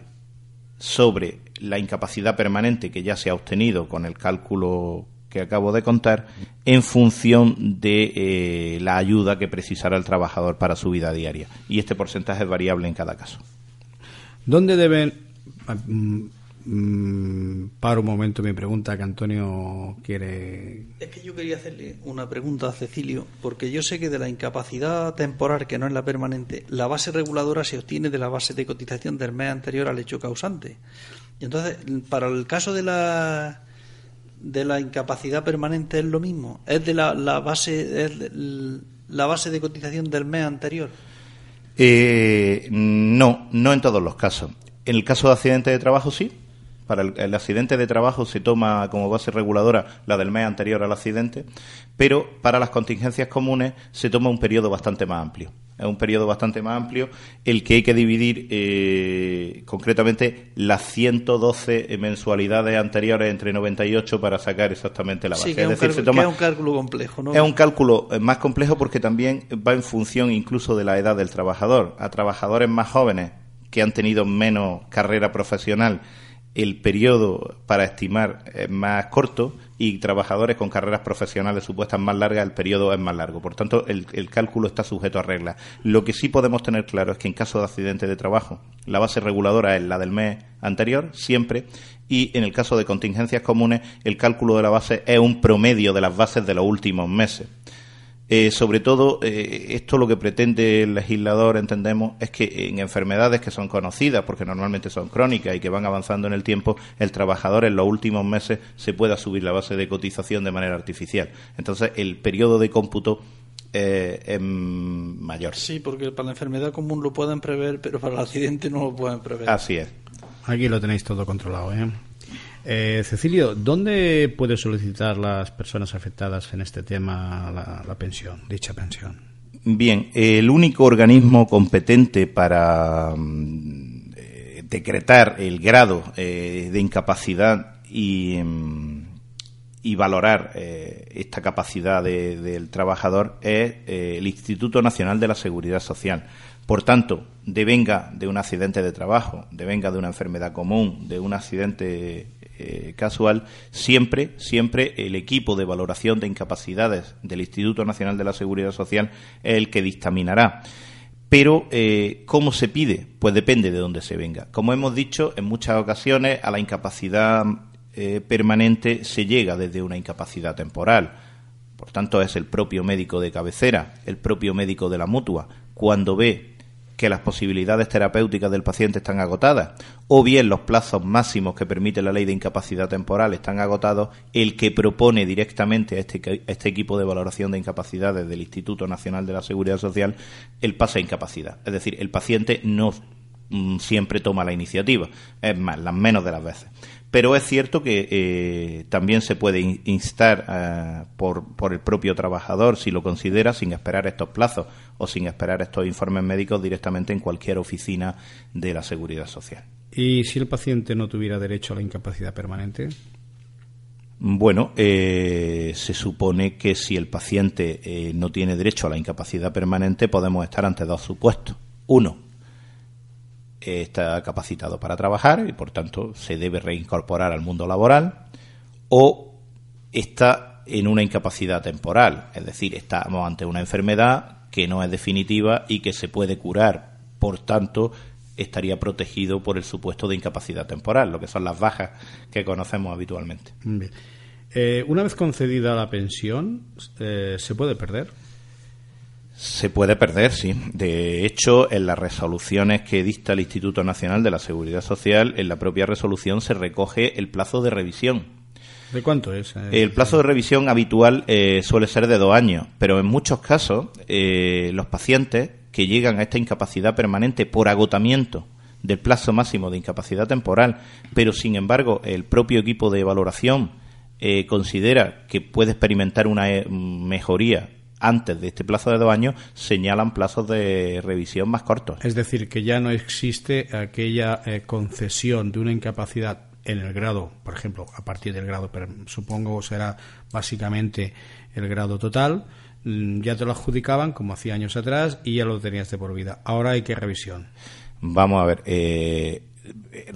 sobre la incapacidad permanente que ya se ha obtenido con el cálculo que acabo de contar en función de eh, la ayuda que precisará el trabajador para su vida diaria. Y este porcentaje es variable en cada caso. ¿Dónde deben Mm, para un momento mi pregunta que Antonio quiere. Es que yo quería hacerle una pregunta a Cecilio, porque yo sé que de la incapacidad temporal, que no es la permanente, la base reguladora se obtiene de la base de cotización del mes anterior al hecho causante. Y entonces, para el caso de la de la incapacidad permanente es lo mismo, es de la, la base es la base de cotización del mes anterior. Eh, no, no en todos los casos. En el caso de accidente de trabajo sí, para el, accidente de trabajo se toma como base reguladora la del mes anterior al accidente, pero para las contingencias comunes se toma un periodo bastante más amplio. Es un periodo bastante más amplio el que hay que dividir eh, concretamente las 112 mensualidades anteriores entre 98 para sacar exactamente la base. es, decir, se toma, es un cálculo complejo, ¿no? Es un cálculo eh, más complejo porque también va en función incluso de la edad del trabajador. A trabajadores más jóvenes que han tenido menos carrera profesional el periodo para estimar es más corto y trabajadores con carreras profesionales supuestas más largas, el periodo es más largo. Por tanto, el, cálculo está sujeto a reglas. Lo que sí podemos tener claro es que en caso de accidente de trabajo, la base reguladora es la del mes anterior, siempre, y en el caso de contingencias comunes, el cálculo de la base es un promedio de las bases de los últimos meses. Eh, sobre todo, eh, esto lo que pretende el legislador, entendemos, es que en enfermedades que son conocidas, porque normalmente son crónicas y que van avanzando en el tiempo, el trabajador en los últimos meses se pueda subir la base de cotización de manera artificial. Entonces, el periodo de cómputo eh, es mayor. Sí, porque para la enfermedad común lo pueden prever, pero para el accidente no lo pueden prever. Así es. Aquí lo tenéis todo controlado, ¿eh? Eh, Cecilio, ¿dónde puede solicitar las personas afectadas en este tema la, pensión, dicha pensión? Bien, el único organismo competente para mm, eh, decretar el grado eh, de incapacidad y, mm, valorar eh, esta capacidad del trabajador es el Instituto Nacional de la Seguridad Social. Por tanto, devenga de un accidente de trabajo, devenga de una enfermedad común, de un accidente eh, casual, siempre, siempre el equipo de valoración de incapacidades del Instituto Nacional de la Seguridad Social es el que dictaminará. Pero, ¿cómo se pide? Pues depende de dónde se venga. Como hemos dicho, en muchas ocasiones a la incapacidad eh, permanente se llega desde una incapacidad temporal. Por tanto, es el propio médico de cabecera, el propio médico de la mutua, cuando ve que las posibilidades terapéuticas del paciente están agotadas, o bien los plazos máximos que permite la ley de incapacidad temporal están agotados, el que propone directamente a este, este equipo de valoración de incapacidades del Instituto Nacional de la Seguridad Social el pase a incapacidad. Es decir, el paciente no mm, siempre toma la iniciativa, es más, las menos de las veces pero es cierto que eh, también se puede instar eh, por, por, el propio trabajador, si lo considera, sin esperar estos plazos o sin esperar estos informes médicos directamente en cualquier oficina de la Seguridad Social. ¿Y si el paciente no tuviera derecho a la incapacidad permanente? Bueno, eh, se supone que si el paciente no tiene derecho a la incapacidad permanente, podemos estar ante dos supuestos. Uno, está capacitado para trabajar y por tanto se debe reincorporar al mundo laboral o está en una incapacidad temporal, es decir, estamos ante una enfermedad que no es definitiva y que se puede curar, por tanto estaría protegido por el supuesto de incapacidad temporal, lo que son las bajas que conocemos habitualmente. Eh, una vez concedida la pensión, eh, ¿se puede perder? Se puede perder, sí. De hecho, en las resoluciones que dicta el Instituto Nacional de la Seguridad Social, en la propia resolución se recoge el plazo de revisión. ¿De cuánto es? Eh, el plazo de revisión habitual eh, suele ser de dos años, pero en muchos casos eh, los pacientes que llegan a esta incapacidad permanente por agotamiento del plazo máximo de incapacidad temporal, pero sin embargo el propio equipo de valoración considera que puede experimentar una mejoría antes de este plazo de dos años señalan plazos de revisión más cortos. Es decir, que ya no existe aquella eh, concesión de una incapacidad en el grado, por ejemplo, a partir del grado, pero supongo será básicamente el grado total, mm, ya te lo adjudicaban como hacía años atrás y ya lo tenías de por vida. Ahora hay que revisión. Vamos a ver, eh,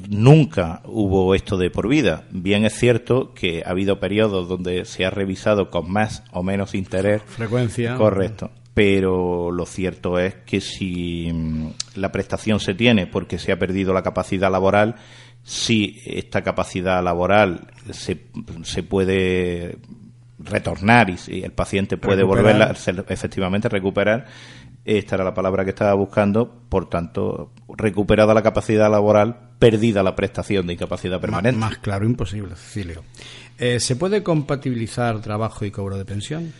nunca hubo esto de por vida. Bien es cierto que ha habido periodos donde se ha revisado con más o menos interés. Frecuencia. Correcto. Pero lo cierto es que si mm, la prestación se tiene porque se ha perdido la capacidad laboral, si esta capacidad laboral se, se puede retornar y si el paciente puede volverla efectivamente recuperar, esta era la palabra que estaba buscando, por tanto, recuperada la capacidad laboral, perdida la prestación de incapacidad permanente. Más, claro, imposible, Cecilio. Eh, ¿Se puede compatibilizar trabajo y cobro de pensión?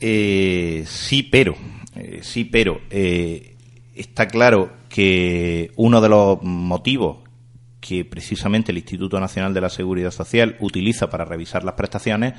Eh, sí, pero, eh, sí, pero está claro que uno de los motivos que precisamente el Instituto Nacional de la Seguridad Social utiliza para revisar las prestaciones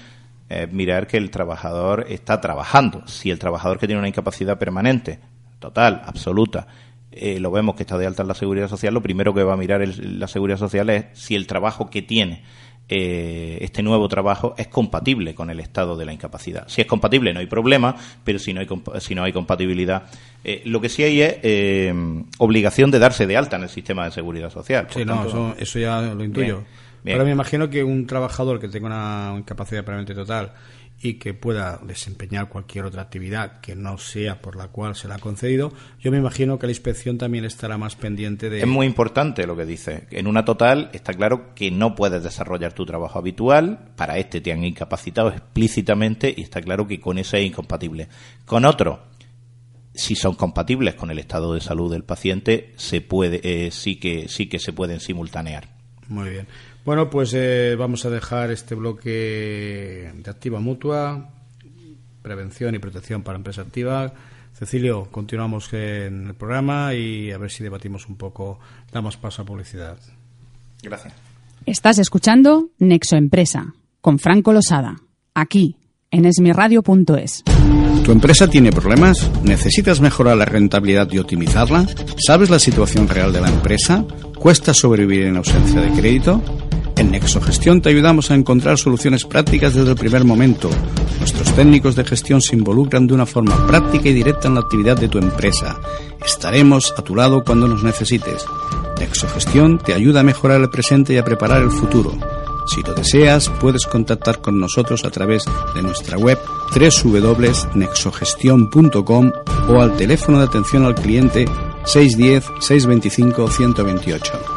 es mirar que el trabajador está trabajando. Si el trabajador que tiene una incapacidad permanente, total, absoluta, eh, lo vemos que está de alta en la seguridad social, lo primero que va a mirar la seguridad social es si el trabajo que tiene eh, este nuevo trabajo es compatible con el estado de la incapacidad. Si es compatible no hay problema, pero si no hay, si no hay compatibilidad, eh, lo que sí hay es obligación de darse de alta en el sistema de seguridad social. sí, no, eso, ya lo intuyo. Ahora me imagino que un trabajador que tenga una incapacidad permanente total y que pueda desempeñar cualquier otra actividad que no sea por la cual se le ha concedido, yo me imagino que la inspección también estará más pendiente de... Es muy importante lo que dice. En una total está claro que no puedes desarrollar tu trabajo habitual, para este te han incapacitado explícitamente y está claro que con ese es incompatible. Con otro, si son compatibles con el estado de salud del paciente, se puede, eh, sí, que, sí que se pueden simultanear. Muy bien. Bueno, pues eh, vamos a dejar este bloque de activa mutua, prevención y protección para empresa activa. Cecilio, continuamos en el programa y a ver si debatimos un poco, damos paso a publicidad. Gracias. Estás escuchando Nexo Empresa con Franco Losada, aquí en esmiradio.es. ¿Tu empresa tiene problemas? ¿Necesitas mejorar la rentabilidad y optimizarla? ¿Sabes la situación real de la empresa? ¿Cuesta sobrevivir en ausencia de crédito? En Nexogestión te ayudamos a encontrar soluciones prácticas desde el primer momento. Nuestros técnicos de gestión se involucran de una forma práctica y directa en la actividad de tu empresa. Estaremos a tu lado cuando nos necesites. Nexogestión te ayuda a mejorar el presente y a preparar el futuro. Si lo deseas, puedes contactar con nosotros a través de nuestra web www.nexogestion.com o al teléfono de atención al cliente 610-625-128.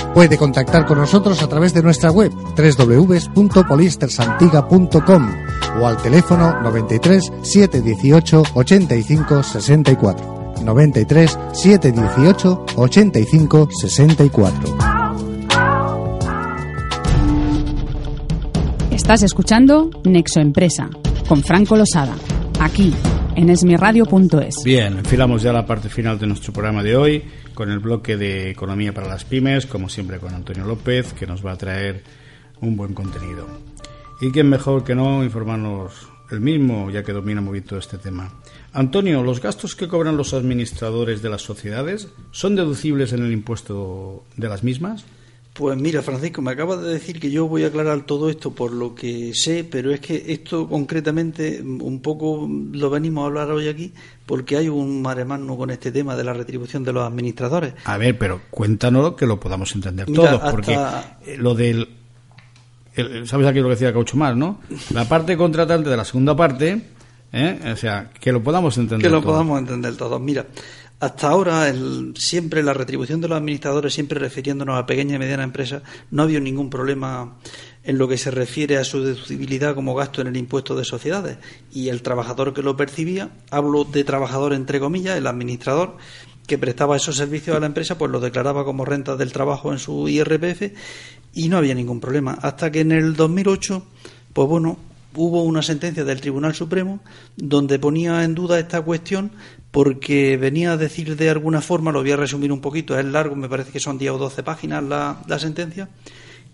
Puede contactar con nosotros a través de nuestra web www.polistersantiga.com o al teléfono 93 718 85 64. 93 718 85 64. Estás escuchando Nexo Empresa con Franco Losada, aquí en esmirradio.es. Bien, enfilamos ya la parte final de nuestro programa de hoy con el bloque de Economía para las Pymes, como siempre con Antonio López, que nos va a traer un buen contenido. Y quién mejor que no informarnos el mismo, ya que domina muy bien todo este tema. Antonio, ¿los gastos que cobran los administradores de las sociedades son deducibles en el impuesto de las mismas? Pues mira, Francisco, me acabas de decir que yo voy a aclarar todo esto por lo que sé, pero es que esto concretamente un poco lo venimos a hablar hoy aquí porque hay un maremano con este tema de la retribución de los administradores. A ver, pero cuéntanos que lo podamos entender todos, porque eh, lo del... ¿Sabes aquí lo que decía Caucho Más, no? La parte contratante de la segunda parte, ¿eh? o sea, que lo podamos entender Que lo podamos entender todos. Mira, hasta ahora, el, siempre la retribución de los administradores, siempre refiriéndonos a pequeña y mediana empresa, no ha habido ningún problema en lo que se refiere a su deducibilidad como gasto en el impuesto de sociedades. Y el trabajador que lo percibía, hablo de trabajador entre comillas, el administrador que prestaba esos servicios a la empresa, pues lo declaraba como renta del trabajo en su IRPF y no había ningún problema. Hasta que en el 2008, pues bueno, hubo una sentencia del Tribunal Supremo donde ponía en duda esta cuestión porque venía a decir de alguna forma, lo voy a resumir un poquito, es largo, me parece que son 10 o 12 páginas la, la sentencia,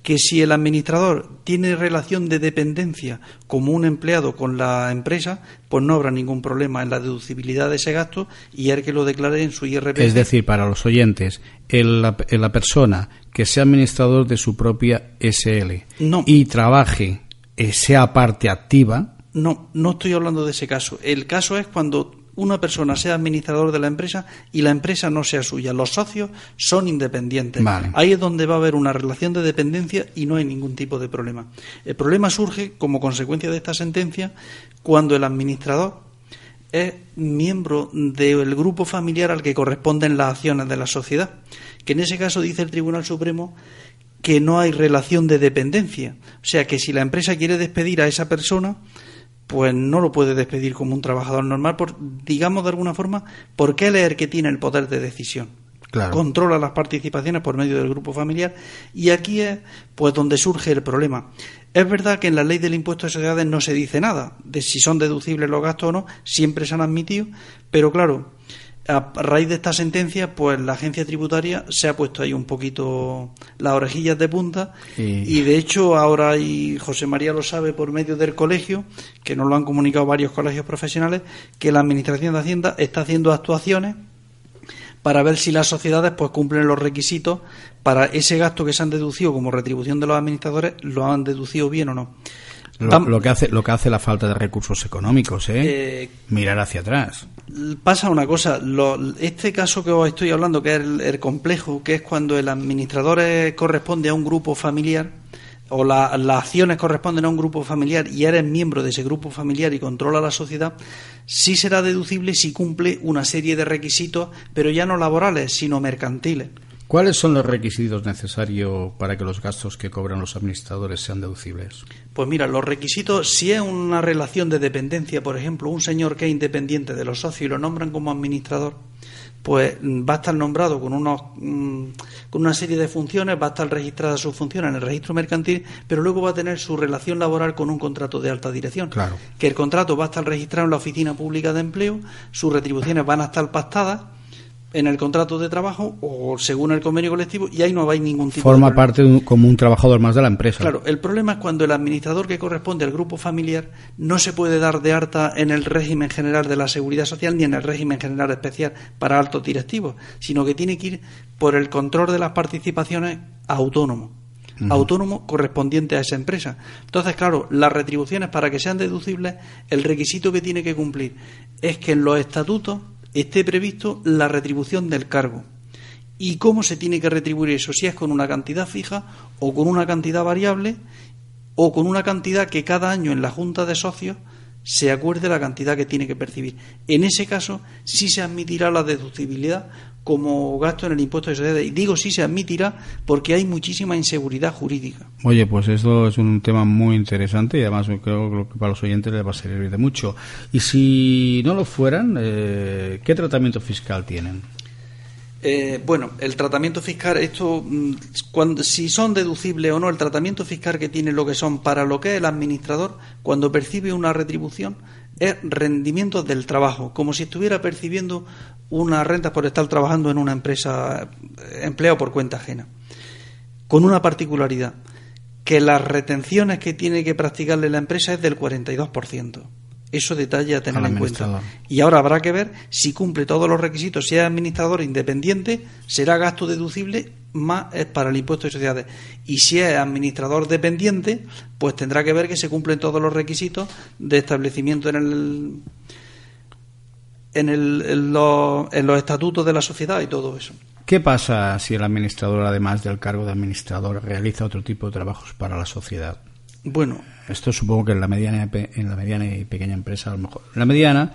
que si el administrador tiene relación de dependencia como un empleado con la empresa, pues no habrá ningún problema en la deducibilidad de ese gasto y el que lo declare en su IRPF. Es decir, para los oyentes, el, la, la, persona que sea administrador de su propia SL y trabaje, eh, sea parte activa. No, no estoy hablando de ese caso. El caso es cuando una persona sea administrador de la empresa y la empresa no sea suya. Los socios son independientes. Ahí es donde va a haber una relación de dependencia y no hay ningún tipo de problema. El problema surge como consecuencia de esta sentencia cuando el administrador es miembro del grupo familiar al que corresponden las acciones de la sociedad, que en ese caso dice el Tribunal Supremo que no hay relación de dependencia. O sea que si la empresa quiere despedir a esa persona, pues no lo puede despedir como un trabajador normal, por, digamos de alguna forma, porque él es el que tiene el poder de decisión. Controla las participaciones por medio del grupo familiar y aquí es pues donde surge el problema. Es verdad que en la ley del impuesto de sociedades no se dice nada de si son deducibles los gastos o no, siempre se han admitido, pero claro, a raíz de esta sentencia, pues la agencia tributaria se ha puesto ahí un poquito las orejillas de punta y de hecho ahora y José María lo sabe por medio del colegio, que nos lo han comunicado varios colegios profesionales, que la Administración de Hacienda está haciendo actuaciones para ver si las sociedades pues cumplen los requisitos para ese gasto que se han deducido como retribución de los administradores, lo han deducido bien o no. Lo, que hace lo que hace la falta de recursos económicos, ¿eh? eh Mirar hacia atrás. Pasa una cosa, este caso que os estoy hablando, que es el, complejo, que es cuando el administrador corresponde a un grupo familiar o las acciones corresponden a un grupo familiar y eres miembro de ese grupo familiar y controla la sociedad, sí será deducible si cumple una serie de requisitos, pero ya no laborales, sino mercantiles. ¿Cuáles son los requisitos necesarios para que los gastos que cobran los administradores sean deducibles? Pues mira, los requisitos, si es una relación de dependencia, por ejemplo, un señor que es independiente de los socios y lo nombran como administrador, pues va a estar nombrado con unos mm, con una serie de funciones, va a estar registrada su función en el registro mercantil, pero luego va a tener su relación laboral con un contrato de alta dirección. Claro. Que el contrato va a estar registrado en la oficina pública de empleo, sus retribuciones van a estar pactadas en el contrato de trabajo o según el convenio colectivo y ahí no hay ningún tipo Forma de parte de un- como un trabajador más de la empresa. Claro, el problema es cuando el administrador que corresponde al grupo familiar no se puede dar de alta en el régimen general de la seguridad social ni en el régimen general especial para altos directivos, sino que tiene que ir por el control de las participaciones autónomo. Autónomo correspondiente a esa empresa. Entonces, claro, las retribuciones para que sean deducibles, el requisito que tiene que cumplir es que en los estatutos esté previsto la retribución del cargo. ¿Y cómo se tiene que retribuir eso? Si es con una cantidad fija o con una cantidad variable o con una cantidad que cada año en la Junta de Socios se acuerde la cantidad que tiene que percibir. En ese caso, sí se admitirá la deducibilidad como gasto en el impuesto de sociedades. Y digo sí se admitirá porque hay muchísima inseguridad jurídica. Oye, pues esto es un tema muy interesante y además creo que para los oyentes les va a servir de mucho. Y si no lo fueran, eh, ¿qué tratamiento fiscal tienen? Eh, bueno, el tratamiento fiscal, esto, mm, cuando, si son deducibles o no, el tratamiento fiscal que tiene lo que son para lo que es el administrador, cuando percibe una retribución, es rendimiento del trabajo, como si estuviera percibiendo una renta por estar trabajando en una empresa eh, empleado por cuenta ajena. Con una particularidad, que las retenciones que tiene que practicarle la empresa es del 42%. Eso detalle a tener en cuenta. Y ahora habrá que ver si cumple todos los requisitos. Si es administrador independiente, será gasto deducible más para el impuesto de sociedades. Y si es administrador dependiente, pues tendrá que ver que se cumplen todos los requisitos de establecimiento en el en, el, en, los, en los estatutos de la sociedad y todo eso. ¿Qué pasa si el administrador, además del cargo de administrador, realiza otro tipo de trabajos para la sociedad? Bueno, Esto supongo que en la mediana en la mediana y pequeña empresa a lo mejor. En la mediana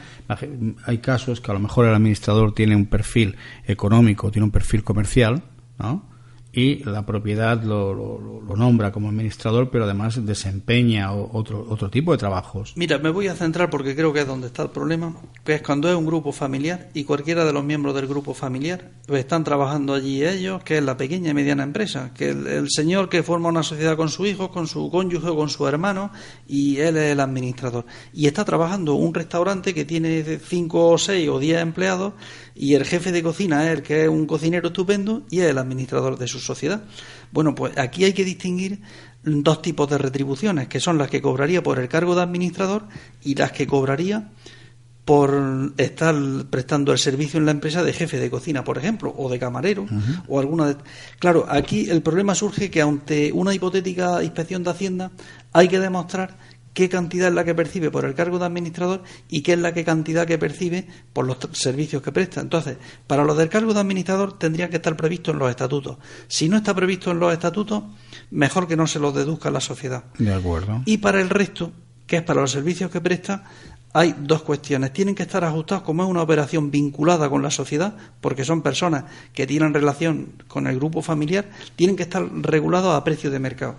hay casos que a lo mejor el administrador tiene un perfil económico, tiene un perfil comercial, ¿no? Y la propiedad lo, lo- lo nombra como administrador, pero además desempeña otro otro tipo de trabajos. Mira, me voy a centrar porque creo que es donde está el problema, que es cuando es un grupo familiar y cualquiera de los miembros del grupo familiar pues están trabajando allí ellos, que es la pequeña y mediana empresa, que el, el señor que forma una sociedad con su hijo, con su cónyuge o con su hermano y él es el administrador. Y está trabajando un restaurante que tiene cinco o seis o diez empleados y el jefe de cocina es el que es un cocinero estupendo y es el administrador de su sociedad. Bueno, pues aquí hay que distinguir dos tipos de retribuciones, que son las que cobraría por el cargo de administrador y las que cobraría por estar prestando el servicio en la empresa de jefe de cocina, por ejemplo, o de camarero, o alguna de... Claro, aquí el problema surge que ante una hipotética inspección de Hacienda hay que demostrar qué cantidad es la que percibe por el cargo de administrador y qué es la que cantidad que percibe por los servicios que presta. Entonces, para los del cargo de administrador tendría que estar previsto en los estatutos. Si no está previsto en los estatutos, mejor que no se los deduzca la sociedad. De acuerdo. Y para el resto, que es para los servicios que presta, hay dos cuestiones. Tienen que estar ajustados como es una operación vinculada con la sociedad, porque son personas que tienen relación con el grupo familiar, tienen que estar regulados a precio de mercado.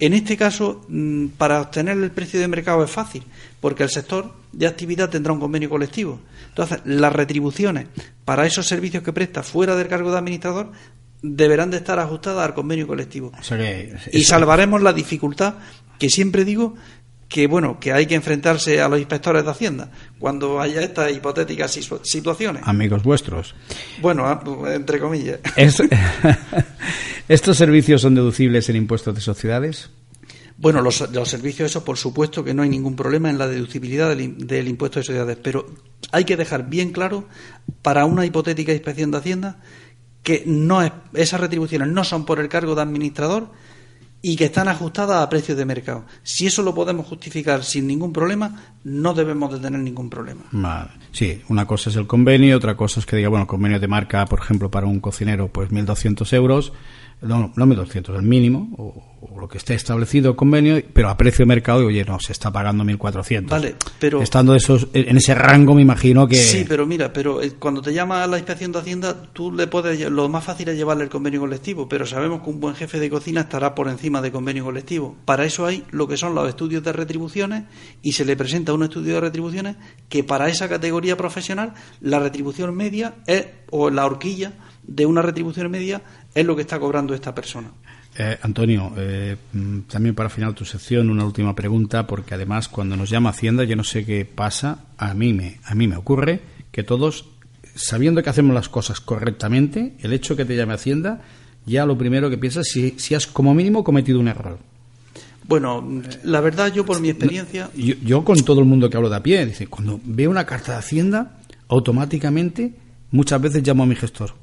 En este caso, mm, para obtener el precio de mercado es fácil, porque el sector de actividad tendrá un convenio colectivo. Entonces, las retribuciones para esos servicios que presta fuera del cargo de administrador deberán de estar ajustadas al convenio colectivo O sea que y salvaremos la dificultad que siempre digo que bueno que hay que enfrentarse a los inspectores de hacienda cuando haya estas hipotéticas situaciones amigos vuestros. bueno ah, entre comillas Es- ¿Estos servicios son deducibles en impuestos de sociedades? bueno los, los servicios esos por supuesto que no hay ningún problema en la deducibilidad del, del impuesto de sociedades pero hay que dejar bien claro para una hipotética inspección de hacienda que no es, esas retribuciones no son por el cargo de administrador y que están ajustadas a precios de mercado. Si eso lo podemos justificar sin ningún problema, no debemos de tener ningún problema. Vale. Sí, una cosa es el convenio, otra cosa es que diga, bueno, el convenio de marca, por ejemplo, para un cocinero, pues 1.200 euros, no, no 1.200, el mínimo, o, lo que esté establecido el convenio, pero a precio de mercado, y oye, no, se está pagando 1.400. Vale, pero... Estando esos, en ese rango, me imagino que... Sí, pero mira, pero eh, cuando te llama a la inspección de Hacienda, tú le puedes... Lo más fácil es llevarle el convenio colectivo, pero sabemos que un buen jefe de cocina estará por encima de convenio colectivo. Para eso hay lo que son los estudios de retribuciones y se le presenta un estudio de retribuciones que para esa categoría profesional la retribución media es, o la horquilla de una retribución media es lo que está cobrando esta persona. Eh, Antonio, eh, mm, también para final tu sección una última pregunta, porque además cuando nos llama Hacienda, yo no sé qué pasa, a mí me, a mí me ocurre que todos, sabiendo que hacemos las cosas correctamente, el hecho que te llame Hacienda, ya lo primero que piensas si, si has como mínimo cometido un error. Bueno, la verdad yo por mi experiencia... Yo, yo con todo el mundo que hablo de a pie, dice, cuando veo una carta de Hacienda, automáticamente muchas veces llamo a mi gestor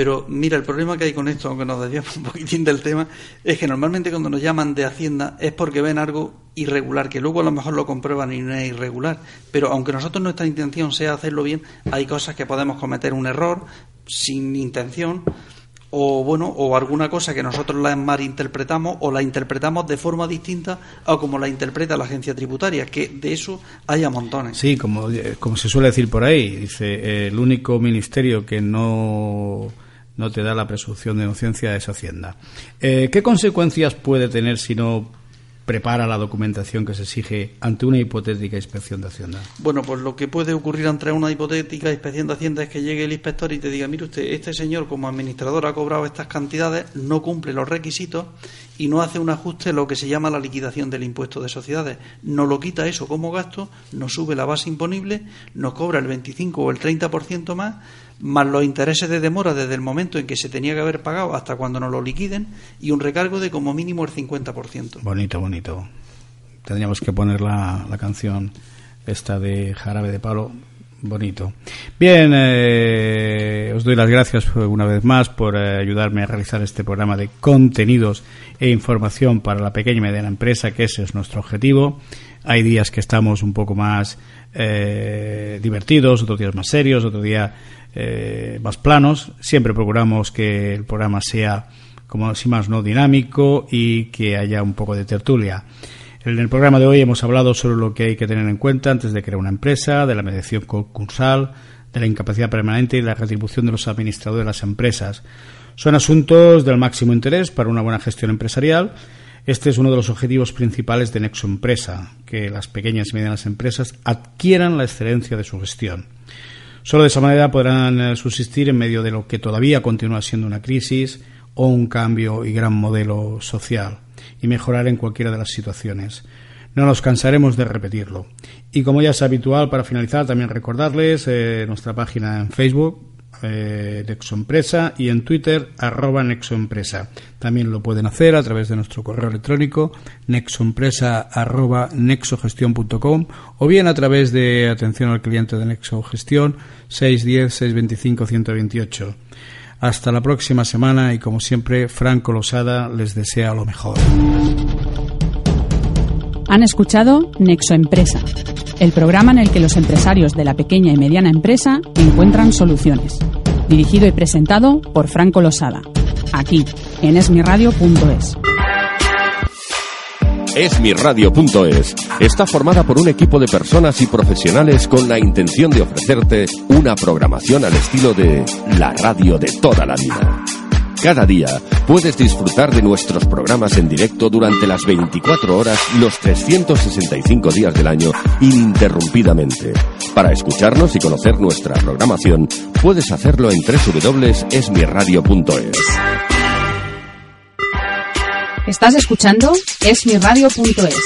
pero mira, el problema que hay con esto, aunque nos desviamos un poquitín del tema, es que normalmente cuando nos llaman de Hacienda es porque ven algo irregular, que luego a lo mejor lo comprueban y no es irregular. Pero aunque nosotros nuestra intención sea hacerlo bien, hay cosas que podemos cometer un error sin intención o bueno o alguna cosa que nosotros la malinterpretamos o la interpretamos de forma distinta a como la interpreta la agencia tributaria que de eso haya montones sí como como se suele decir por ahí dice el único ministerio que no no te da la presunción de inocencia es Hacienda. Eh, ¿Qué consecuencias puede tener si no prepara la documentación que se exige ante una hipotética inspección de Hacienda? Bueno, pues lo que puede ocurrir ante una hipotética inspección de Hacienda es que llegue el inspector y te diga, mire usted, este señor como administrador ha cobrado estas cantidades, no cumple los requisitos y no hace un ajuste lo que se llama la liquidación del impuesto de sociedades. No lo quita eso como gasto, nos sube la base imponible, nos cobra el 25 o el 30% más más los intereses de demora desde el momento en que se tenía que haber pagado hasta cuando nos lo liquiden y un recargo de como mínimo el 50%. Bonito, bonito. Tendríamos que poner la, la canción esta de Jarabe de Palo. Bonito. Bien, eh, os doy las gracias una vez más por eh, ayudarme a realizar este programa de contenidos e información para la pequeña y mediana empresa, que ese es nuestro objetivo. Hay días que estamos un poco más eh, divertidos, otros días más serios, otro día eh, más planos. Siempre procuramos que el programa sea, como si más no, dinámico y que haya un poco de tertulia. En el programa de hoy hemos hablado sobre lo que hay que tener en cuenta antes de crear una empresa, de la mediación concursal, de la incapacidad permanente y la retribución de los administradores de las empresas. Son asuntos del máximo interés para una buena gestión empresarial. Este es uno de los objetivos principales de Nexo Empresa, que las pequeñas y medianas empresas adquieran la excelencia de su gestión. Solo de esa manera podrán eh, subsistir en medio de lo que todavía continúa siendo una crisis o un cambio y gran modelo social y mejorar en cualquiera de las situaciones. No nos cansaremos de repetirlo. Y como ya es habitual, para finalizar, también recordarles eh, nuestra página en Facebook, eh, Nexoempresa y en Twitter arroba Nexoempresa. También lo pueden hacer a través de nuestro correo electrónico nexoempresa nexogestión.com o bien a través de atención al cliente de Nexogestión 610-625-128. Hasta la próxima semana y como siempre Franco Losada les desea lo mejor. Han escuchado Nexoempresa el programa en el que los empresarios de la pequeña y mediana empresa encuentran soluciones. Dirigido y presentado por Franco Losada, aquí en esmiradio.es. Esmiradio.es está formada por un equipo de personas y profesionales con la intención de ofrecerte una programación al estilo de la radio de toda la vida. Cada día puedes disfrutar de nuestros programas en directo durante las 24 horas, los 365 días del año, ininterrumpidamente. Para escucharnos y conocer nuestra programación, puedes hacerlo en www.esmiradio.es. Estás escuchando esmiradio.es